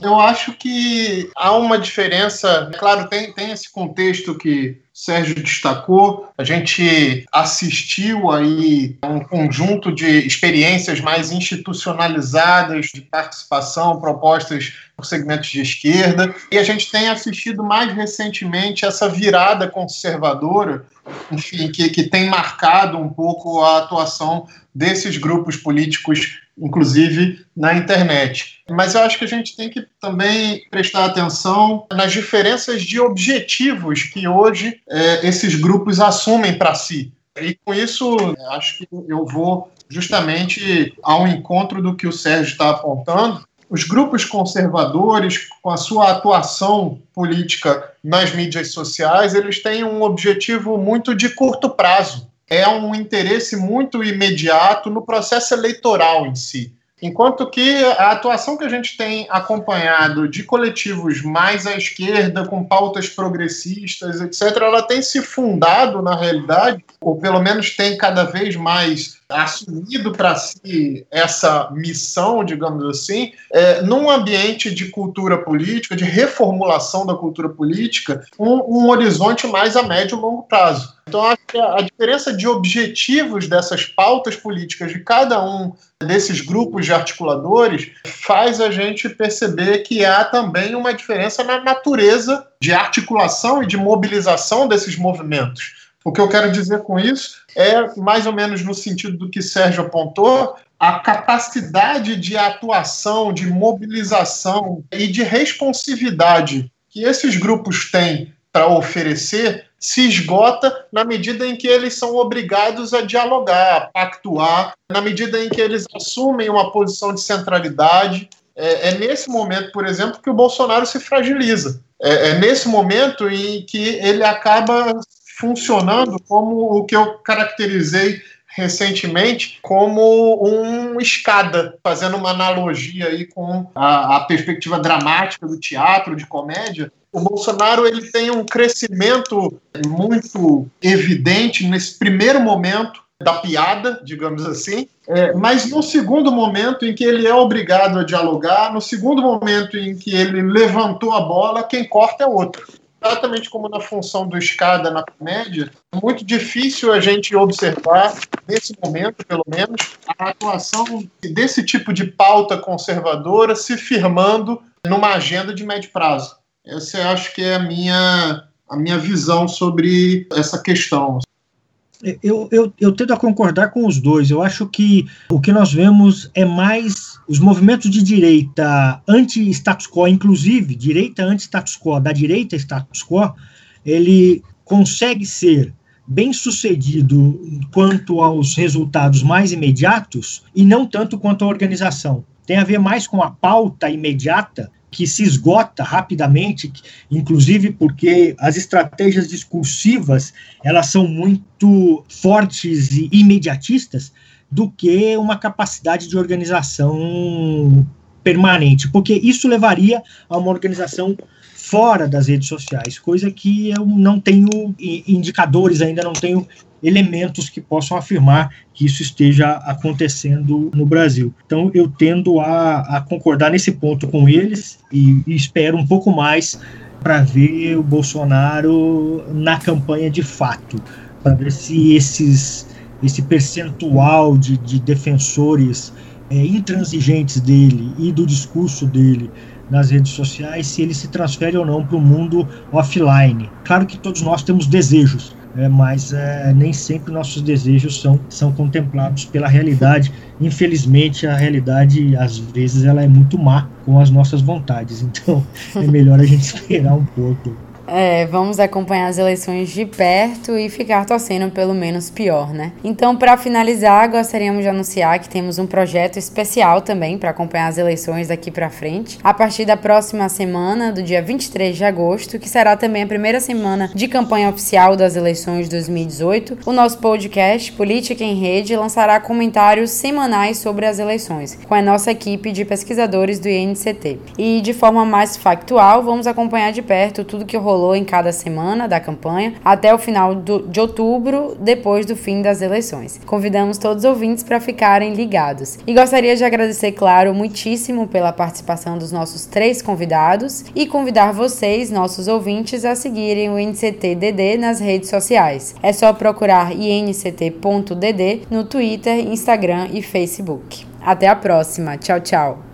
Eu acho que há uma diferença. Claro, tem, tem esse contexto que Sérgio destacou. A gente assistiu aí a um conjunto de experiências mais institucionalizadas de participação propostas por segmentos de esquerda. E a gente tem assistido mais recentemente essa virada conservadora, enfim, que, que tem marcado um pouco a atuação desses grupos políticos inclusive na internet. Mas eu acho que a gente tem que também prestar atenção nas diferenças de objetivos que hoje é, esses grupos assumem para si. E com isso, acho que eu vou justamente ao encontro do que o Sérgio está apontando. Os grupos conservadores, com a sua atuação política nas mídias sociais, eles têm um objetivo muito de curto prazo é um interesse muito imediato no processo eleitoral em si. Enquanto que a atuação que a gente tem acompanhado de coletivos mais à esquerda, com pautas progressistas, etc., ela tem se fundado, na realidade, ou pelo menos tem cada vez mais assumido para si essa missão, digamos assim, é, num ambiente de cultura política, de reformulação da cultura política, um, um horizonte mais a médio e longo prazo. Então, acho que a diferença de objetivos dessas pautas políticas de cada um desses grupos de articuladores faz a gente perceber que há também uma diferença na natureza de articulação e de mobilização desses movimentos. O que eu quero dizer com isso é, mais ou menos no sentido do que Sérgio apontou, a capacidade de atuação, de mobilização e de responsividade que esses grupos têm para oferecer se esgota na medida em que eles são obrigados a dialogar, a pactuar, na medida em que eles assumem uma posição de centralidade. É, é nesse momento, por exemplo, que o Bolsonaro se fragiliza. É, é nesse momento em que ele acaba funcionando como o que eu caracterizei recentemente como um escada, fazendo uma analogia aí com a, a, perspectiva dramática do teatro, de comédia. O Bolsonaro ele tem um crescimento muito evidente nesse primeiro momento da piada, digamos assim, é, mas no segundo momento em que ele é obrigado a dialogar, no segundo momento em que ele levantou a bola, quem corta é outro exatamente como na função do escada na comédia, é muito difícil a gente observar, nesse momento pelo menos, a atuação desse tipo de pauta conservadora se firmando numa agenda de médio prazo. Essa acho que é a minha, a minha visão sobre essa questão. Eu, eu, eu tendo a concordar com os dois. Eu acho que o que nós vemos é mais os movimentos de direita anti-status quo, inclusive direita anti-status quo, da direita status quo, ele consegue ser bem sucedido quanto aos resultados mais imediatos e não tanto quanto à organização. Tem a ver mais com a pauta imediata que se esgota rapidamente, inclusive porque as estratégias discursivas elas são muito fortes e imediatistas do que uma capacidade de organização permanente, porque isso levaria a uma organização fora das redes sociais, coisa que eu não tenho indicadores ainda, não tenho elementos que possam afirmar que isso esteja acontecendo no Brasil. Então, eu tendo a, a concordar nesse ponto com eles e, e espero um pouco mais para ver o Bolsonaro na campanha de fato, para ver se esses, esse percentual de, de defensores é, intransigentes dele e do discurso dele nas redes sociais, se ele se transfere ou não para o mundo offline. Claro que todos nós temos desejos, é, mas é, nem sempre nossos desejos são, são contemplados pela realidade. Infelizmente, a realidade, às vezes, ela é muito má com as nossas vontades. Então, é melhor a gente esperar um pouco. É, vamos acompanhar as eleições de perto e ficar torcendo pelo menos pior, né? Então, para finalizar, gostaríamos de anunciar que temos um projeto especial também para acompanhar as eleições daqui para frente, a partir da próxima semana, do dia 23 de agosto, que será também a primeira semana de campanha oficial das eleições de 2018. O nosso podcast Política em Rede lançará comentários semanais sobre as eleições, com a nossa equipe de pesquisadores do INCT. E de forma mais factual, vamos acompanhar de perto tudo que rolou em cada semana da campanha até o final do, de outubro, depois do fim das eleições. Convidamos todos os ouvintes para ficarem ligados. E gostaria de agradecer, claro, muitíssimo pela participação dos nossos três convidados e convidar vocês, nossos ouvintes, a seguirem o INCT-DD nas redes sociais. É só procurar inct.dd no Twitter, Instagram e Facebook. Até a próxima. Tchau, tchau.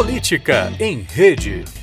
Política em Rede.